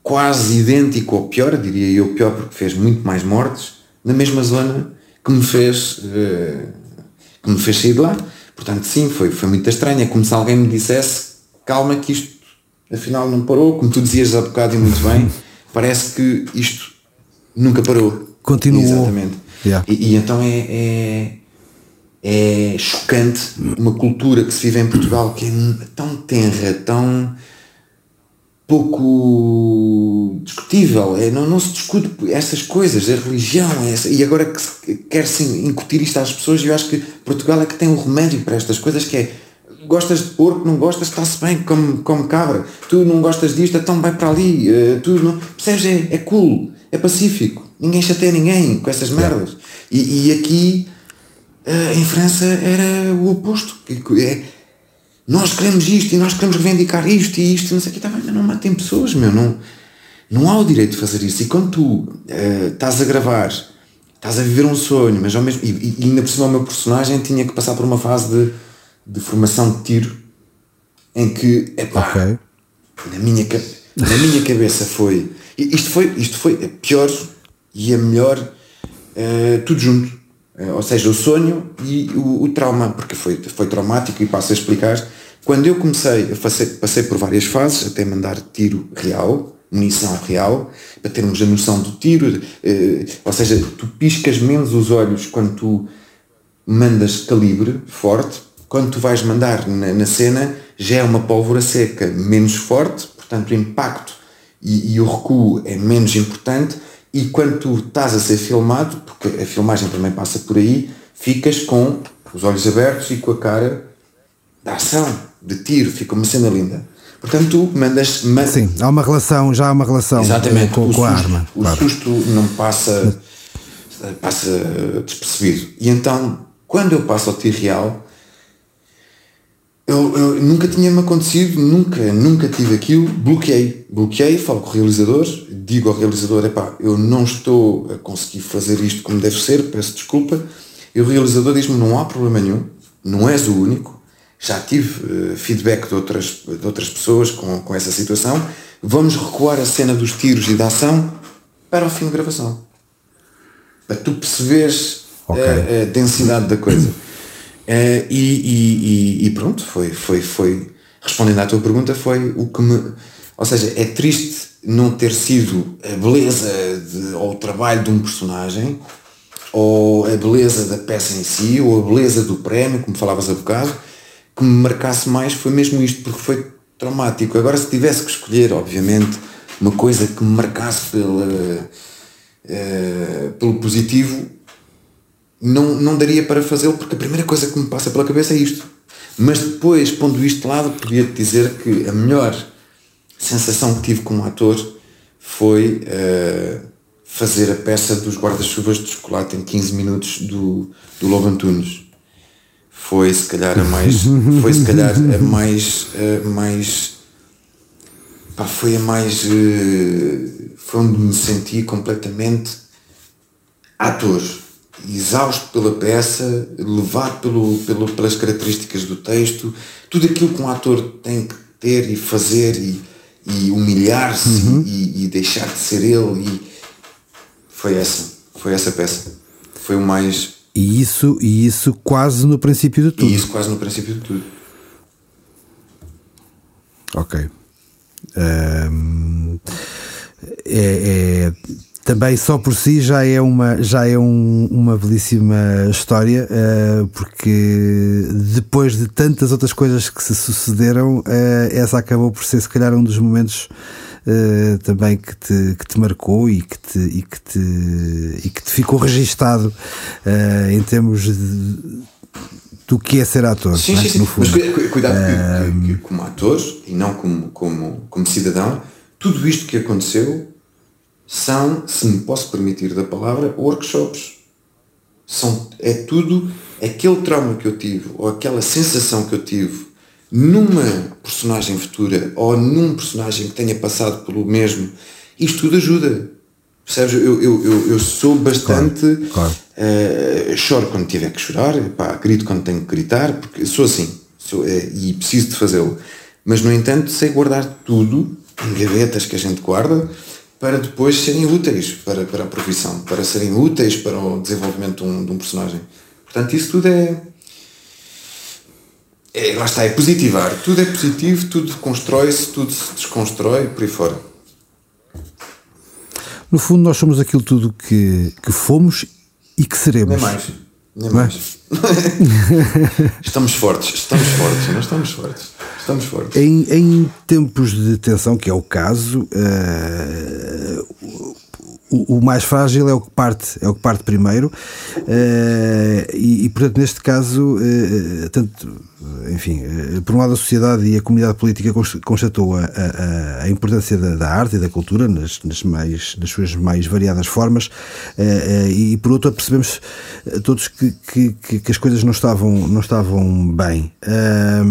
quase idêntico ou pior, diria eu pior porque fez muito mais mortes, na mesma zona que me fez, que me fez sair de lá. Portanto, sim, foi, foi muito estranho. É como se alguém me dissesse, calma que isto afinal não parou, como tu dizias há bocado e muito bem, *laughs* parece que isto nunca parou. Continuou. Exatamente. Yeah. E, e, então é, é, é chocante uma cultura que se vive em Portugal que é tão tenra, tão pouco discutível, é, não, não se discute essas coisas, a religião, é essa, e agora que quer-se incutir isto às pessoas, eu acho que Portugal é que tem um remédio para estas coisas que é gostas de porco, não gostas, está-se bem como, como cabra, tu não gostas disto, então vai para ali, uh, tu não, percebes, é, é cool, é pacífico, ninguém chateia ninguém com essas merdas. E, e aqui uh, em França era o oposto, é, nós queremos isto e nós queremos reivindicar isto e isto, não sei o que, tá não matem pessoas, meu, não, não há o direito de fazer isso. E quando tu uh, estás a gravar, estás a viver um sonho, mas ao mesmo e, e ainda por cima o meu personagem tinha que passar por uma fase de, de formação de tiro em que, epá, okay. na, minha, na minha cabeça foi isto, foi. isto foi a pior e a melhor, uh, tudo junto ou seja, o sonho e o, o, trauma, porque foi, foi traumático e passo a explicar. Quando eu comecei, eu passei, passei por várias fases até mandar tiro real, munição real, para termos a noção do tiro, eh, ou seja, tu piscas menos os olhos quando tu mandas calibre forte, quando tu vais mandar na, na cena já é uma pólvora seca menos forte, portanto o impacto e, e o recuo é menos importante e quando tu estás a ser filmado, porque a filmagem também passa por aí, ficas com os olhos abertos e com a cara da ação, de tiro, fica uma cena linda. Portanto, tu mandas. Man... Sim, há uma relação, já há uma relação Exatamente, com, com a arma. O claro. susto não passa, passa despercebido. E então, quando eu passo ao tiro real, eu, eu, nunca tinha-me acontecido, nunca, nunca tive aquilo, bloqueei, bloqueei, falo com o realizador, digo ao realizador, epá, eu não estou a conseguir fazer isto como deve ser, peço desculpa, e o realizador diz-me, não há problema nenhum, não és o único, já tive uh, feedback de outras, de outras pessoas com, com essa situação, vamos recuar a cena dos tiros e da ação para o fim de gravação. Para tu perceberes okay. a, a densidade da coisa. Uh, e, e, e, pronto, foi, foi, foi, respondendo à tua pergunta, foi o que me. Ou seja, é triste não ter sido a beleza de, ou o trabalho de um personagem, ou a beleza da peça em si, ou a beleza do prémio, como falavas há bocado, que me marcasse mais foi mesmo isto, porque foi traumático. Agora, se tivesse que escolher, obviamente, uma coisa que me marcasse pela, uh, pelo positivo, não, não daria para fazê-lo porque a primeira coisa que me passa pela cabeça é isto. Mas depois, pondo isto de lado, podia-te dizer que a melhor sensação que tive como ator foi uh, fazer a peça dos guarda-chuvas de chocolate em 15 minutos do, do Lobo Antunes. Foi se calhar a mais. *laughs* Foi se calhar a mais. A mais pá, foi a mais. Uh, foi onde me senti completamente ator exausto pela peça, levado pelo, pelo, pelas características do texto, tudo aquilo que um ator tem que ter e fazer e, e humilhar-se uhum. e, e, deixar de ser ele e foi essa, foi essa peça. Foi o mais. E isso, e isso quase no princípio de tudo. E isso quase no princípio de tudo. Ok. Um, é, é também só por si já é uma, já é um, uma belíssima história, uh, porque depois de tantas outras coisas que se sucederam, uh, essa acabou por ser, se calhar, um dos momentos uh, também que te, que te marcou e que te, e que te, e que te ficou registado em termos de, do que é ser ator. Sim, né? sim, sim. No fundo. Mas cuidado que, que, que, como ator e não como, como, como cidadão, tudo isto que aconteceu são, se me posso permitir da palavra, workshops. São, é tudo aquele trauma que eu tive ou aquela sensação que eu tive numa personagem futura ou num personagem que tenha passado pelo mesmo, isto tudo ajuda. Percebes? Eu, eu, eu, eu sou bastante. Claro, claro. Uh, choro quando tiver que chorar, pá, grito quando tenho que gritar, porque sou assim sou, uh, e preciso de fazê-lo. Mas, no entanto, sei guardar tudo em gavetas que a gente guarda para depois serem úteis para, para a profissão, para serem úteis para o desenvolvimento de um, de um personagem. Portanto, isso tudo é, é. Lá está, é positivar. Tudo é positivo, tudo constrói-se, tudo se desconstrói, por aí fora. No fundo, nós somos aquilo tudo que, que fomos e que seremos. Nem mais. Nem mais. *laughs* estamos fortes, estamos fortes, nós estamos fortes. Estamos fortes. Em, em tempos de tensão, que é o caso, uh, o, o, mais frágil é o que parte, é o que parte primeiro, uh, e, e, portanto, neste caso, uh, tanto, enfim, por um lado a sociedade e a comunidade política constatou a, a, a importância da, da, arte e da cultura nas, nas, mais, nas suas mais variadas formas, e por outro percebemos todos que, que, que, as coisas não estavam, não estavam bem. Eh,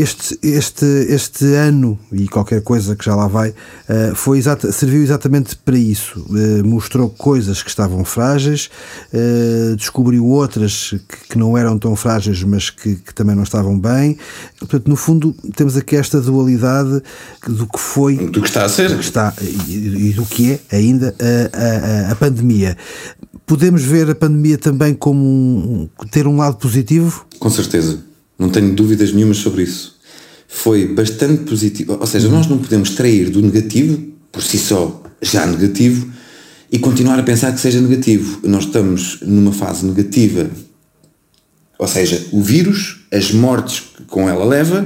este, este, este ano e qualquer coisa que já lá vai eh, foi exata, serviu exatamente para isso. Eh, mostrou coisas que estavam frágeis, descobriu outras que, que não eram tão frágeis, mas que, que, também não estavam bem. Portanto, no fundo, temos aqui esta dualidade do que foi, do que está a ser, está, e, e do que é ainda a, a, a pandemia. Podemos ver a pandemia também como um, ter um lado positivo? Com certeza não tenho dúvidas nenhumas sobre isso. Foi bastante positivo. Ou seja, nós não podemos trair do negativo, por si só, já negativo, e continuar a pensar que seja negativo. Nós estamos numa fase negativa. Ou seja, o vírus, as mortes que com ela leva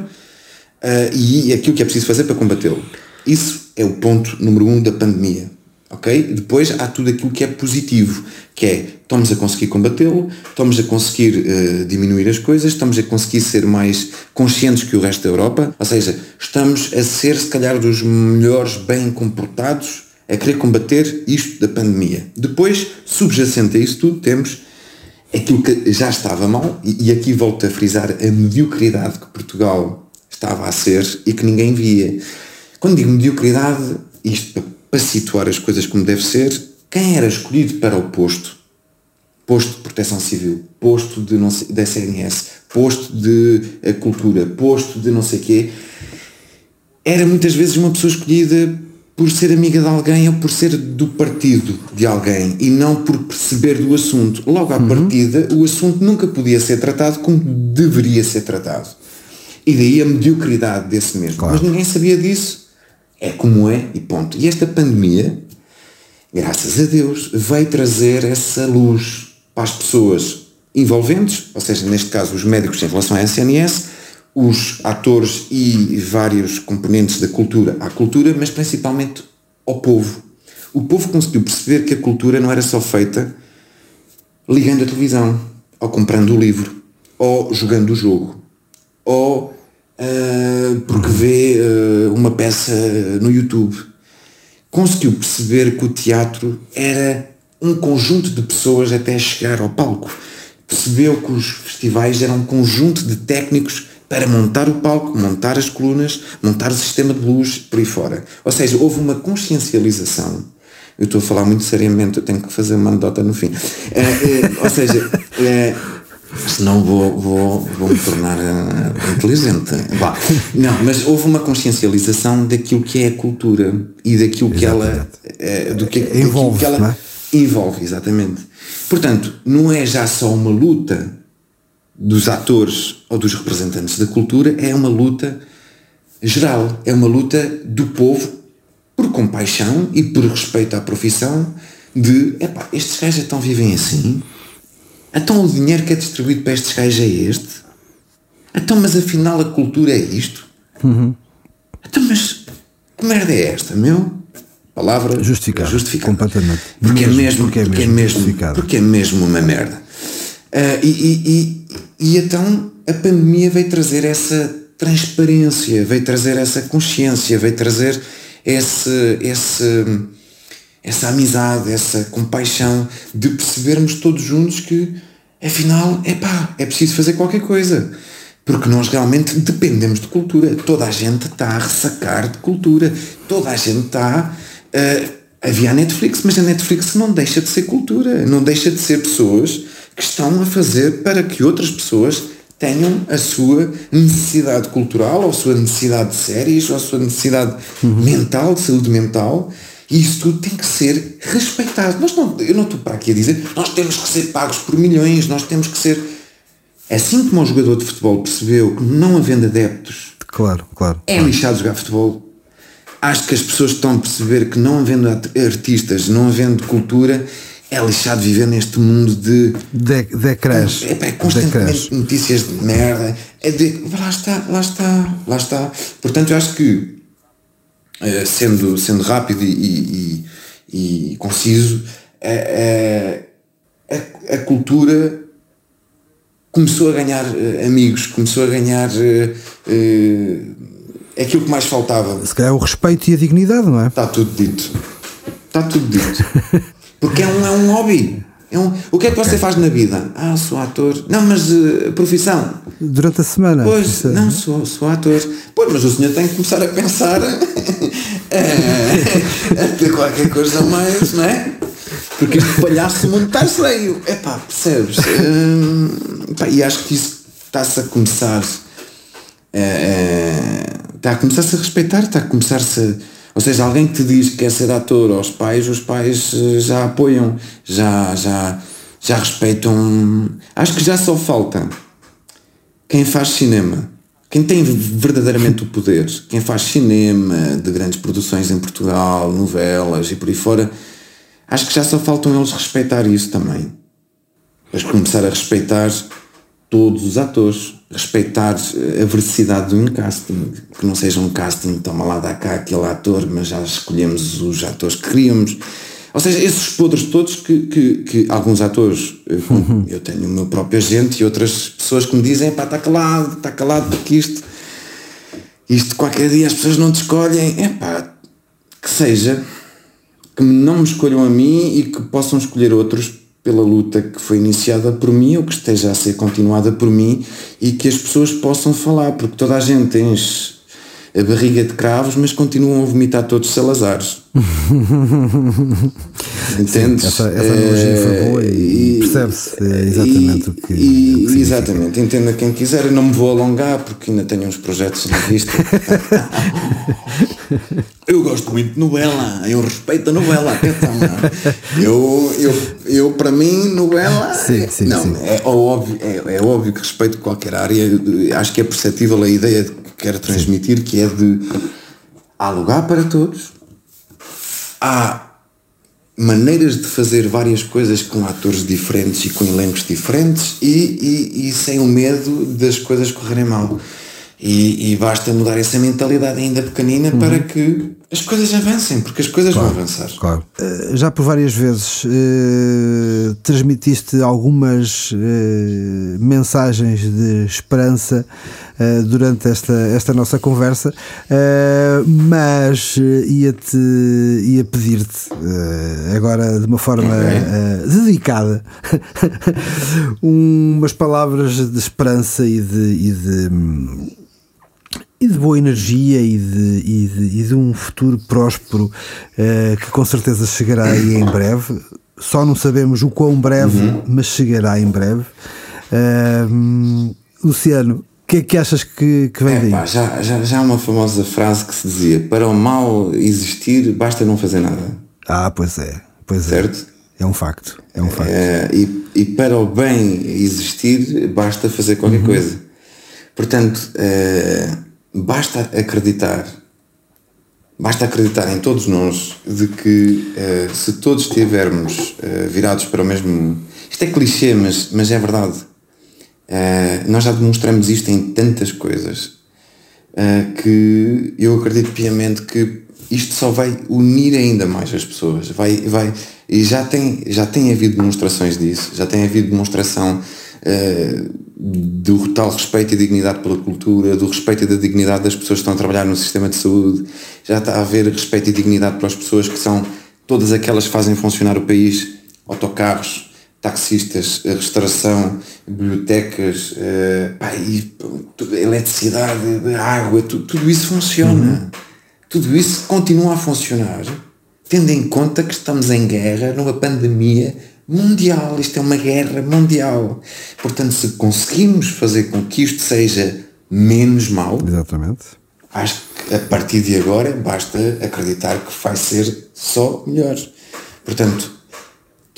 uh, e aquilo que é preciso fazer para combatê-lo. Isso é o ponto número um da pandemia. Ok? Depois há tudo aquilo que é positivo, que é estamos a conseguir combatê-lo, estamos a conseguir uh, diminuir as coisas, estamos a conseguir ser mais conscientes que o resto da Europa, ou seja, estamos a ser se calhar dos melhores bem comportados a querer combater isto da pandemia. Depois, subjacente a isso tudo, temos aquilo que já estava mal, e, e aqui volto a frisar a mediocridade que Portugal estava a ser e que ninguém via. Quando digo mediocridade, isto para situar as coisas como deve ser, quem era escolhido para o posto, posto de proteção civil, posto de não sei, da CNS, posto de eh, cultura, posto de não sei quê, era muitas vezes uma pessoa escolhida por ser amiga de alguém ou por ser do partido de alguém e não por perceber do assunto. Logo à uhum. partida, o assunto nunca podia ser tratado como deveria ser tratado. E daí a mediocridade desse mesmo. Claro. Mas ninguém sabia disso. É como é e ponto. E esta pandemia graças a Deus, veio trazer essa luz para as pessoas envolventes, ou seja, neste caso os médicos em relação à SNS, os atores e vários componentes da cultura à cultura, mas principalmente ao povo. O povo conseguiu perceber que a cultura não era só feita ligando a televisão, ou comprando o livro, ou jogando o jogo, ou uh, porque vê uh, uma peça no YouTube conseguiu perceber que o teatro era um conjunto de pessoas até chegar ao palco. Percebeu que os festivais eram um conjunto de técnicos para montar o palco, montar as colunas, montar o sistema de luz por aí fora. Ou seja, houve uma consciencialização Eu estou a falar muito seriamente, eu tenho que fazer uma anedota no fim. É, ou seja, é, senão vou, vou, vou me tornar uh, inteligente. Bah, não, mas houve uma consciencialização daquilo que é a cultura e daquilo que ela. É, do que, envolve, que ela é? envolve, exatamente. Portanto, não é já só uma luta dos atores ou dos representantes da cultura, é uma luta geral, é uma luta do povo por compaixão e por respeito à profissão de, epá, estes gajos então vivem assim, então o dinheiro que é distribuído para estes gajos é este, então mas afinal a cultura é isto, uhum. então mas que merda é esta, meu? Palavra justificada, justificada. completamente. Porque, mesmo, é mesmo, porque, é mesmo, porque, é mesmo, porque é mesmo uma merda. Uh, e, e, e, e então a pandemia veio trazer essa transparência, veio trazer essa consciência, veio trazer esse, esse, essa amizade, essa compaixão de percebermos todos juntos que afinal, epá, é preciso fazer qualquer coisa. Porque nós realmente dependemos de cultura. Toda a gente está a ressacar de cultura. Toda a gente está. Uh, havia a Netflix, mas a Netflix não deixa de ser cultura. Não deixa de ser pessoas que estão a fazer para que outras pessoas tenham a sua necessidade cultural, ou a sua necessidade de séries, ou a sua necessidade uhum. mental, de saúde mental, e isso tudo tem que ser respeitado. Nós não, eu não estou para aqui a dizer nós temos que ser pagos por milhões, nós temos que ser. Assim como o jogador de futebol percebeu que não havendo adeptos claro, claro, é claro. lixado jogar futebol, acho que as pessoas estão a perceber que não havendo artistas, não havendo cultura, é lixado viver neste mundo de. De, de crash. É, é constantemente de notícias de merda. É de. Lá está, lá está, lá está. Portanto, eu acho que, eh, sendo, sendo rápido e, e, e conciso, a, a, a, cultura começou a ganhar eh, amigos, começou a ganhar. Uh, aquilo que mais faltava. Se calhar o respeito e a dignidade, não é? Está tudo dito. Está tudo dito. *laughs* Porque é um, é um hobby. É um, o que é que você faz na vida? Ah, sou ator. Não, mas uh, profissão? Durante a semana? Pois, é- não, sou, sou ator. Pois, mas o senhor tem que começar a pensar *laughs* a ter qualquer coisa mais, não é? Porque este palhaço mundo está cheio. É pá, percebes? Uh, pá, e acho que isso está-se a começar. Uh, está a começar-se a respeitar, está a começar-se a ou seja, alguém que te diz que quer ser ator aos pais, os pais eh, já apoiam, já, já, já respeitam. Acho que já só falta quem faz cinema. Quem tem verdadeiramente o poder, quem faz cinema de grandes produções em Portugal, novelas e por aí fora, acho que já só faltam eles respeitar isso também. Mas começar a respeitar todos os atores, respeitar a veracidade de um casting, que não seja um casting, toma lá, dá cá aquele ator, mas já escolhemos os atores que queríamos. Ou seja, esses podres todos que, que, que alguns atores, *laughs* uhum. eu tenho o meu próprio agente e outras pessoas que me dizem, pá, está calado, está calado porque isto, isto qualquer dia as pessoas não te escolhem, é pá, que seja, que não me escolham a mim e que possam escolher outros pela luta que foi iniciada por mim ou que esteja a ser continuada por mim e que as pessoas possam falar, porque toda a gente enche a barriga de cravos, mas continuam a vomitar todos Salazares. *laughs* Entendes? Sim, essa, essa analogia foi boa e, e percebe-se exatamente e, o que. E, o que exatamente, entenda quem quiser. Eu não me vou alongar porque ainda tenho uns projetos na vista. *laughs* eu gosto muito de novela, eu respeito a novela. Atenção, eu, eu, eu, para mim, novela. *laughs* Sim, sim, não, sim. É, óbvio, é, é óbvio que respeito qualquer área. Acho que é perceptível a ideia que quero transmitir, que é de há lugar para todos há maneiras de fazer várias coisas com atores diferentes e com elencos diferentes e, e, e sem o medo das coisas correrem mal. E, e, basta mudar essa mentalidade ainda pequenina uhum. para que as coisas avancem, porque as coisas claro, vão avançar. Claro. Uh, já por várias vezes uh, transmitiste algumas uh, mensagens de esperança durante esta, esta nossa conversa, mas ia-te ia pedir-te agora de uma forma dedicada *laughs* umas palavras de esperança e de, e de e de boa energia e de, e de, e de um futuro próspero uh, que com certeza chegará aí em breve. Só não sabemos o quão breve, uhum. mas chegará em breve. Uh, Luciano, o que é que achas que, que vem é, daí? Pá, já, já, já há uma famosa frase que se dizia: para o mal existir, basta não fazer nada. Ah, pois é. Pois é. certo? É. é um facto. É um facto. É, e, e para o bem existir, basta fazer qualquer uhum. coisa. Portanto, é, basta acreditar, basta acreditar em todos nós de que uh, se todos estivermos uh, virados para o mesmo. Isto é clichê, mas, mas é verdade. Uh, nós já demonstramos isto em tantas coisas que eu acredito piamente que isto só vai unir ainda mais as pessoas. Vai, vai, e já tem, já tem havido demonstrações disso, já tem havido demonstração do tal respeito e dignidade pela cultura, do respeito e da dignidade das pessoas que estão a trabalhar no sistema de saúde, já está a haver respeito e dignidade para as pessoas que são todas aquelas que fazem funcionar o país, autocarros, taxistas, restauração, bibliotecas, uh, pá, e, eletricidade, água, tudo, tudo isso funciona. Uhum. Tudo isso continua a funcionar, tendo em conta que estamos em guerra, numa pandemia mundial, isto é uma guerra mundial. Portanto, se conseguimos fazer com que isto seja menos mal, Exatamente. acho que a partir de agora basta acreditar que vai ser só melhor. Portanto,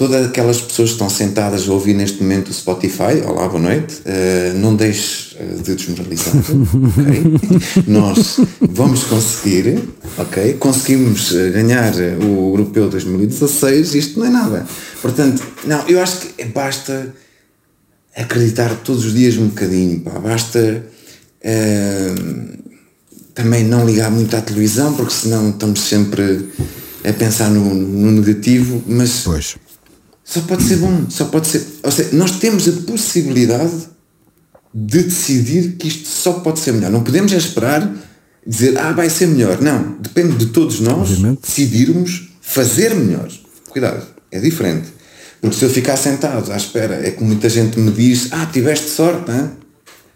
todas aquelas pessoas que estão sentadas a ouvir neste momento o Spotify, olá, boa noite, uh, não deixe uh, de desmoralizar, *laughs* ok? Nós vamos conseguir, ok? Conseguimos eh, ganhar o Europeu 2016, isto não é nada. Portanto, não, eu acho que basta acreditar todos os dias um bocadinho, pá, basta uh, também não ligar muito à televisão, porque senão estamos sempre a pensar no, no negativo, mas... Pois só pode ser bom, só pode ser. Ou seja, nós temos a possibilidade de decidir que isto só pode ser melhor. Não podemos esperar dizer, ah, vai ser melhor. Não, depende de todos nós Obviamente. decidirmos fazer melhor. Cuidado, é diferente. Porque se eu ficar sentado à espera, é como muita gente me diz, ah, tiveste sorte, hein?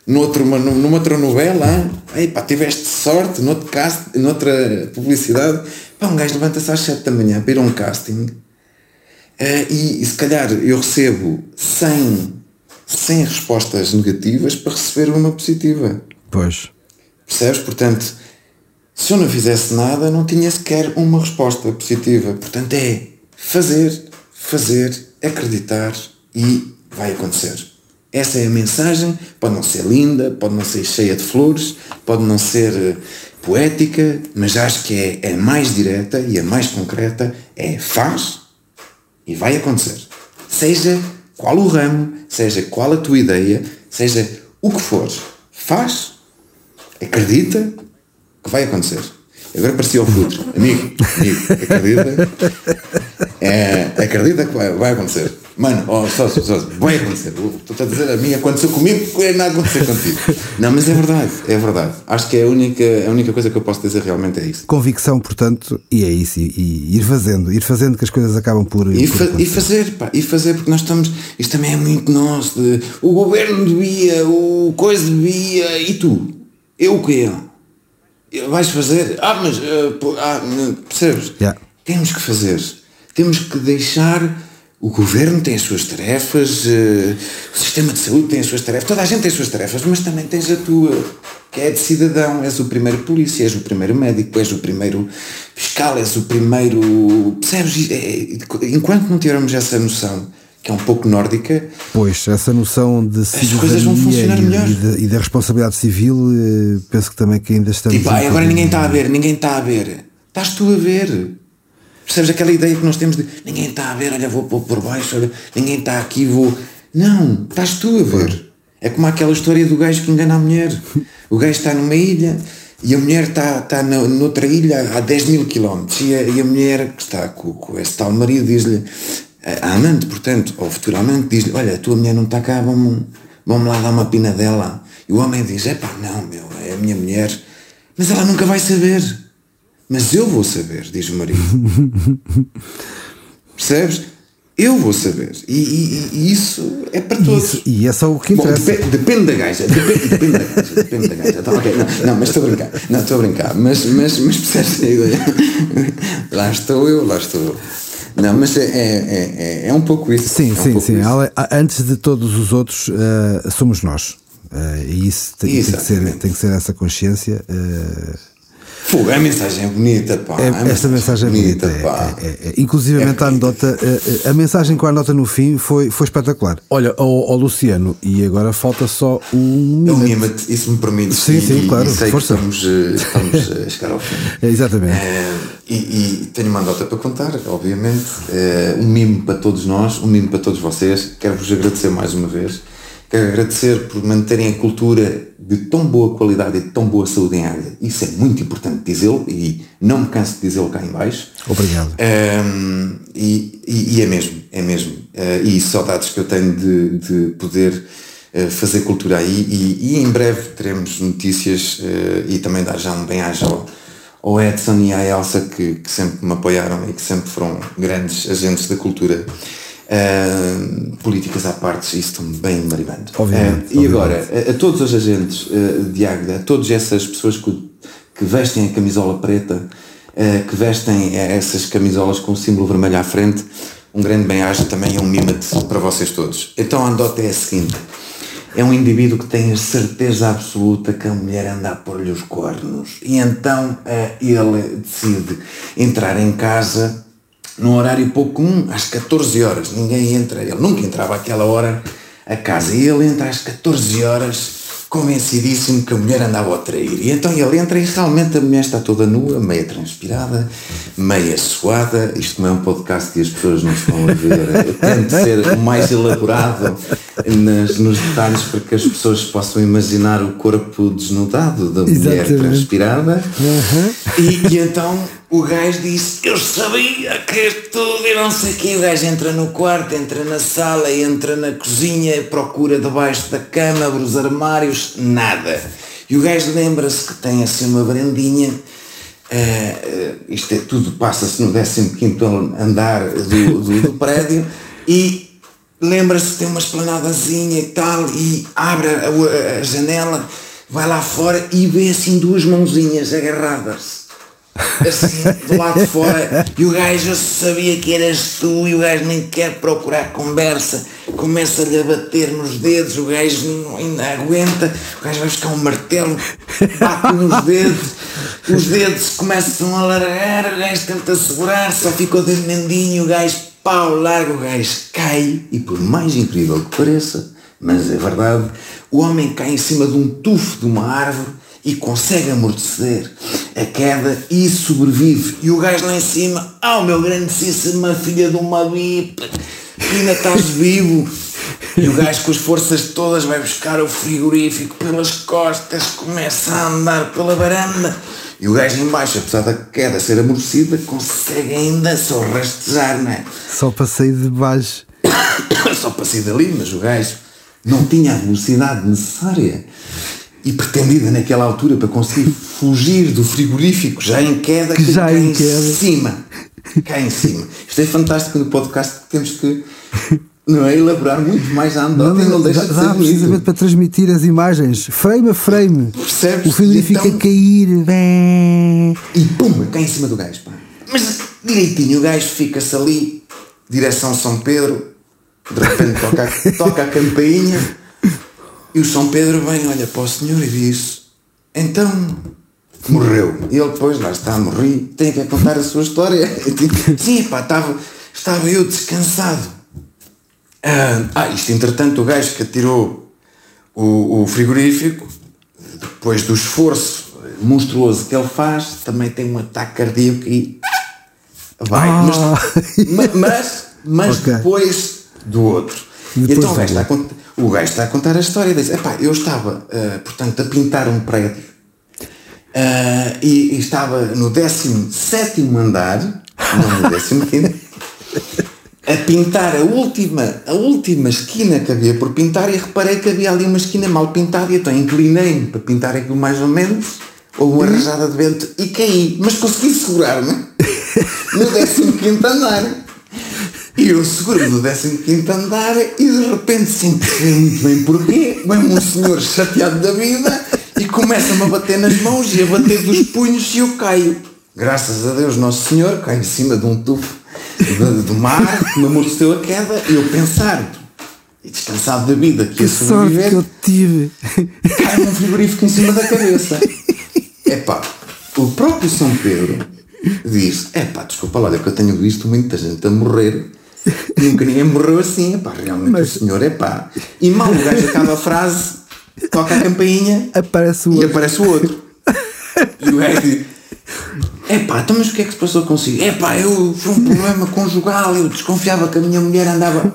Noutro, numa outra novela, Ei, pá, tiveste sorte, noutro cast, noutra publicidade. Pá, um gajo levanta-se às 7 da manhã para ir a um casting Uh, e, e, se calhar eu recebo 100, 100 respostas negativas para receber uma positiva. Pois. Percebes? Portanto, se eu não fizesse nada, não tinha sequer uma resposta positiva. Portanto, é fazer, fazer, acreditar e vai acontecer. Essa é a mensagem. Pode não ser linda, pode não ser cheia de flores, pode não ser eh, poética, mas acho que é, é mais direta e a mais concreta. É faz, e vai acontecer. Seja qual o ramo, seja qual a tua ideia, seja o que for, faz, acredita que vai acontecer. Agora parecia o futuro. Amigo, amigo, acredita, é, acredita que vai, vai acontecer. Mano, oh, sócio, sócio, vai acontecer. Estou a dizer a mim, aconteceu comigo, é nada acontecer contigo. Não, mas é verdade, é verdade. Acho que é a única, a única coisa que eu posso dizer realmente é isso. Convicção, portanto, e é isso, e, e ir fazendo, ir fazendo que as coisas acabam por. E, por fa e fazer, pá, e fazer, porque nós estamos. Isto também é muito nosso. De, o governo devia, o coisa devia, e tu? Eu o quê? Vais fazer? Ah, mas. Uh, ah, percebes? Yeah. Temos que fazer. Temos que deixar o governo tem as suas tarefas, uh, o sistema de saúde tem as suas tarefas, toda a gente tem as suas tarefas, mas também tens a tua, que é de cidadão. És o primeiro polícia, és o primeiro médico, és o primeiro fiscal, és o primeiro. Percebes? É, enquanto não tivermos essa noção, que é um pouco nórdica. Pois, essa noção de cidadania e, e, de, e, da responsabilidade civil, eh, penso que também que ainda estamos. Tipo, ah, agora ninguém está a ver, ninguém está a ver. Estás tu a ver. Percebes aquela ideia que nós temos de ninguém está a ver, olha, vou pôr por baixo, olha, ninguém está aqui, vou. Não, estás tu a ver. É como aquela história do gajo que engana a mulher. O gajo está numa ilha e a mulher está, está noutra ilha a 10 mil quilómetros e e a mulher que está com, com esse tal marido diz-lhe, a amante, portanto, ou futura amante, diz-lhe, olha, a tua mulher não está cá, vamos, vamos lá dar uma pina dela. E o homem diz, é pá, não, meu, é a minha mulher. Mas ela nunca vai saber. Mas eu vou saber, diz o marido. *laughs* Percebes? Eu vou saber. E, e, e isso é para todos. Isso, e é só o que interessa. Bom, depende, depende, da gaja. Depende, depende da gaja. Depende da gaja. Então, okay, não, não, mas estou a brincar. Não, estou a brincar. Mas, mas, mas percebes a ideia? *laughs* Lá estou eu, lá estou eu. Não, mas é, é, é, é um pouco isso. Sim, é um sim, sim. Isso. Antes de todos os outros, uh, somos nós. Uh, e isso tem, tem, que ser, tem que ser essa consciência. Uh, Fogo, a mensagem é bonita, pá. É, esta mensagem é bonita. bonita pá. É, é, é. Inclusivamente a anedota, a, a, mensagem com a nota no fim foi, foi espetacular. Olha, ao, ao Luciano, e agora falta só um. Eu me isso me permite. Sim, sim, claro. E sei força. que estamos, eh, estamos a chegar ao fim. É, *laughs* exatamente. É, e, e, tenho uma nota para contar, obviamente. É, um mimo para todos nós, um mimo para todos vocês. Quero-vos agradecer mais uma vez Quero agradecer por manterem a cultura de tão boa qualidade e de tão boa saúde em área. Isso é muito importante dizê-lo e não me canso de dizê-lo cá em baixo. Obrigado. Um, e, e, e, é mesmo, é mesmo. Uh, e saudades que eu tenho de, de poder uh, fazer cultura aí e, e, em breve teremos notícias uh, e também dar já um bem-aja ao, ao Edson e à Elsa que, que sempre me apoiaram e que sempre foram grandes agentes da cultura Uh, políticas à parte, isso estou bem maribando. Obviamente, uh, e agora, a, a, todos os agentes uh, de Águeda, a todas essas pessoas que, que, vestem a camisola preta, que vestem essas camisolas com o símbolo vermelho à frente, um grande bem-aja também é um mimate para vocês todos. Então a andota é a seguinte. É um indivíduo que tem a certeza absoluta que a mulher anda a pôr-lhe os cornos. E então ele decide entrar em casa num horário pouco comum, às 14 horas. Ninguém entra, ele nunca entrava àquela hora a casa. E ele entra às 14 horas convencidíssimo que a mulher andava a trair. E então ele entra e realmente a mulher está toda nua, meia transpirada, meia suada. Isto não é um podcast e as pessoas não estão a ver. Tento ser o mais elaborado nas, nos detalhes para que as pessoas possam imaginar o corpo desnudado da mulher Exatamente. transpirada. Uhum. E, e, então o gajo disse: Eu sabia que tudo e não sei o que. O gajo entra no quarto, entra na sala, entra na cozinha, procura debaixo da cama, abre os armários, nada. E o gajo lembra-se que tem assim uma brandinha. Uh, isto é tudo, passa-se no 15 andar do, do, do *laughs* prédio e lembra-se que tem uma esplanadazinha e tal e abre a, a janela, vai lá fora e vê assim duas mãozinhas agarradas assim, do lado de fora, e o gajo sabia que eras tu, e o gajo nem quer procurar conversa, começa-lhe a bater nos dedos, o gajo ainda aguenta, o gajo vai buscar um martelo, bate nos dedos, os dedos começam a largar, o gajo tenta segurar, só ficou de mendinho, o gajo pau, larga, o gajo cai, e por mais incrível que pareça, mas é verdade, o homem cai em cima de um tufo de uma árvore e consegue amortecer a queda e sobrevive. E o gajo lá em cima, ah, oh, meu grandíssima filha de uma bipe, ainda estás vivo. E o gajo com as forças todas vai buscar o frigorífico pelas costas, começa a andar pela varanda. E o gajo embaixo, apesar da queda ser amortecida, consegue ainda só rastejar, não é? Só passei de baixo. *coughs* só passei dali, mas o gajo não tinha a velocidade necessária e pretendida naquela altura para conseguir fugir do frigorífico já em queda, que já em, queda. cima. Cá em cima. Isto é fantástico no podcast que temos que não é, elaborar muito mais a andota não, não, deixa dá, de ser precisamente para transmitir as imagens, frame a frame. Percebes? O frigorífico então, a cair. E pum, cá em cima do gajo. Pá. Mas direitinho, o gajo fica-se ali, direção São Pedro, de repente toca, toca a campainha e o São Pedro vem, olha para o senhor e diz: Então, morreu. E ele depois, lá está, morri, tem que contar a sua história. *laughs* Sim, pá, estava, estava eu descansado. Ah, ah, isto entretanto o gajo que atirou o, o frigorífico, depois do esforço monstruoso que ele faz, também tem um ataque cardíaco e vai. Ah. Mas, mas, mas *laughs* okay. depois do outro. Depois então o gajo está a contar o gajo está a contar a história e diz: eu estava, uh, portanto, a pintar um prédio uh, e, e, estava no 17 andar, não no 15, *laughs* a pintar a última, a última esquina que havia por pintar e reparei que havia ali uma esquina mal pintada e então inclinei-me para pintar aquilo mais ou menos, ou uma rajada de vento e caí, mas consegui segurar-me no 15 andar. E eu seguro no 15 andar e de repente, sem perceber muito bem porquê, vem um senhor chateado da vida e começa-me a bater nas mãos e a bater dos punhos e eu caio. Graças a Deus, Nosso Senhor, caio em cima de um tufo do mar que me amorteceu a queda e eu pensar e descansado da vida que, que ia sobreviver, que eu tive. cai um frigorífico em cima da cabeça. Epá, o próprio São Pedro diz: Epá, desculpa lá, é que eu tenho visto muita gente a morrer *laughs* Nunca ninguém morreu assim, pá, realmente Mas... o senhor é pá. E mal o gajo acaba a frase, toca a campainha aparece o e aparece o outro. e o gajo diz: É pá, então mas o que é que se passou consigo? É pá, eu foi um problema conjugal, eu desconfiava que a minha mulher andava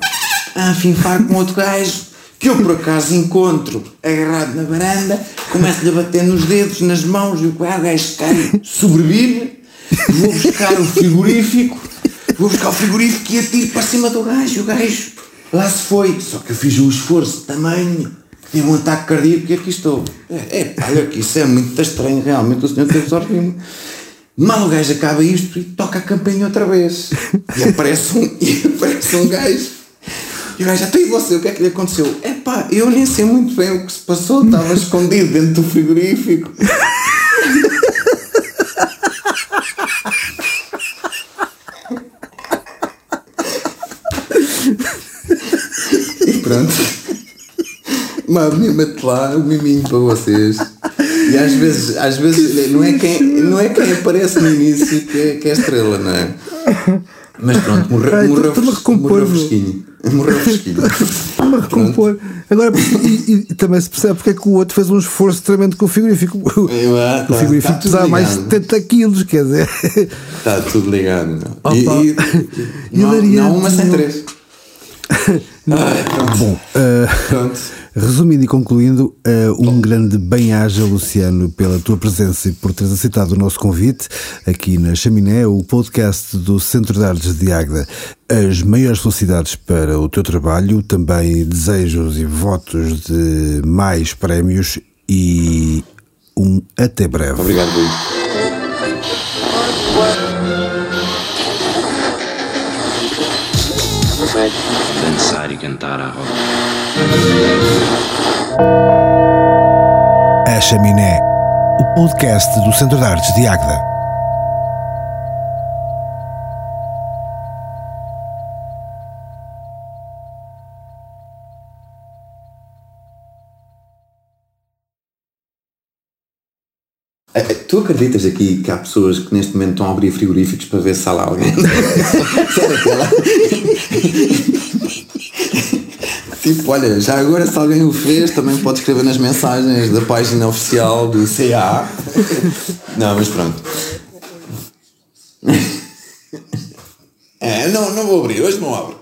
a afinfar com outro gajo que eu por acaso encontro agarrado na varanda, começo-lhe a bater nos dedos, nas mãos, e o gajo cai, sobrevive, vou buscar o frigorífico vou buscar o frigorífico e atiro para cima do gajo. O gajo lá se foi. Só que eu fiz um esforço tamanho. Tive um ataque cardíaco e aqui estou. É, é olha que isso é muito estranho, realmente. O senhor teve sorte. Mal o gajo acaba isto e toca a campainha outra vez. E aparece um, e aparece um gajo. E o gajo, até e você, o que é que lhe aconteceu? É pá, eu nem sei muito bem o que se passou, estava escondido dentro do frigorífico. Pronto. Mas mete lá o miminho para vocês. E às vezes, às vezes não, é quem, não é quem aparece no início que é, que é estrela, não é? Mas pronto, morreu, Ai, morreu, morreu fresquinho. Morreu fresquinho. Estou-me a recompor. Agora, e, e, também se percebe porque é que o outro fez um esforço tremendo com o frigorífico. O, ah, tá, o frigorífico tá pesava mais de 70 quilos, quer dizer. Está tudo ligado. Não? Opa. E, e, e, não, não uma sem três. Ah, Bom, uh, resumindo e concluindo, uh, um grande bem-aja, Luciano, pela tua presença e por teres aceitado o nosso convite aqui na Chaminé, o podcast do Centro de Artes de Águeda. As maiores felicidades para o teu trabalho, também desejos e votos de mais prémios e um até breve. Obrigado, Luís. Dançar e cantar a roda. A Chaminé, o podcast do Centro de Artes de Águeda. Eh, eh, tu acreditas aqui que há pessoas que neste momento estão a abrir frigoríficos para ver se há lá alguém? *laughs* *laughs* Tipo, olha, já agora se alguém o fez, também pode escrever nas mensagens da página oficial do CA. *laughs* Não, mas pronto. É, não, não vou abrir, hoje não abro.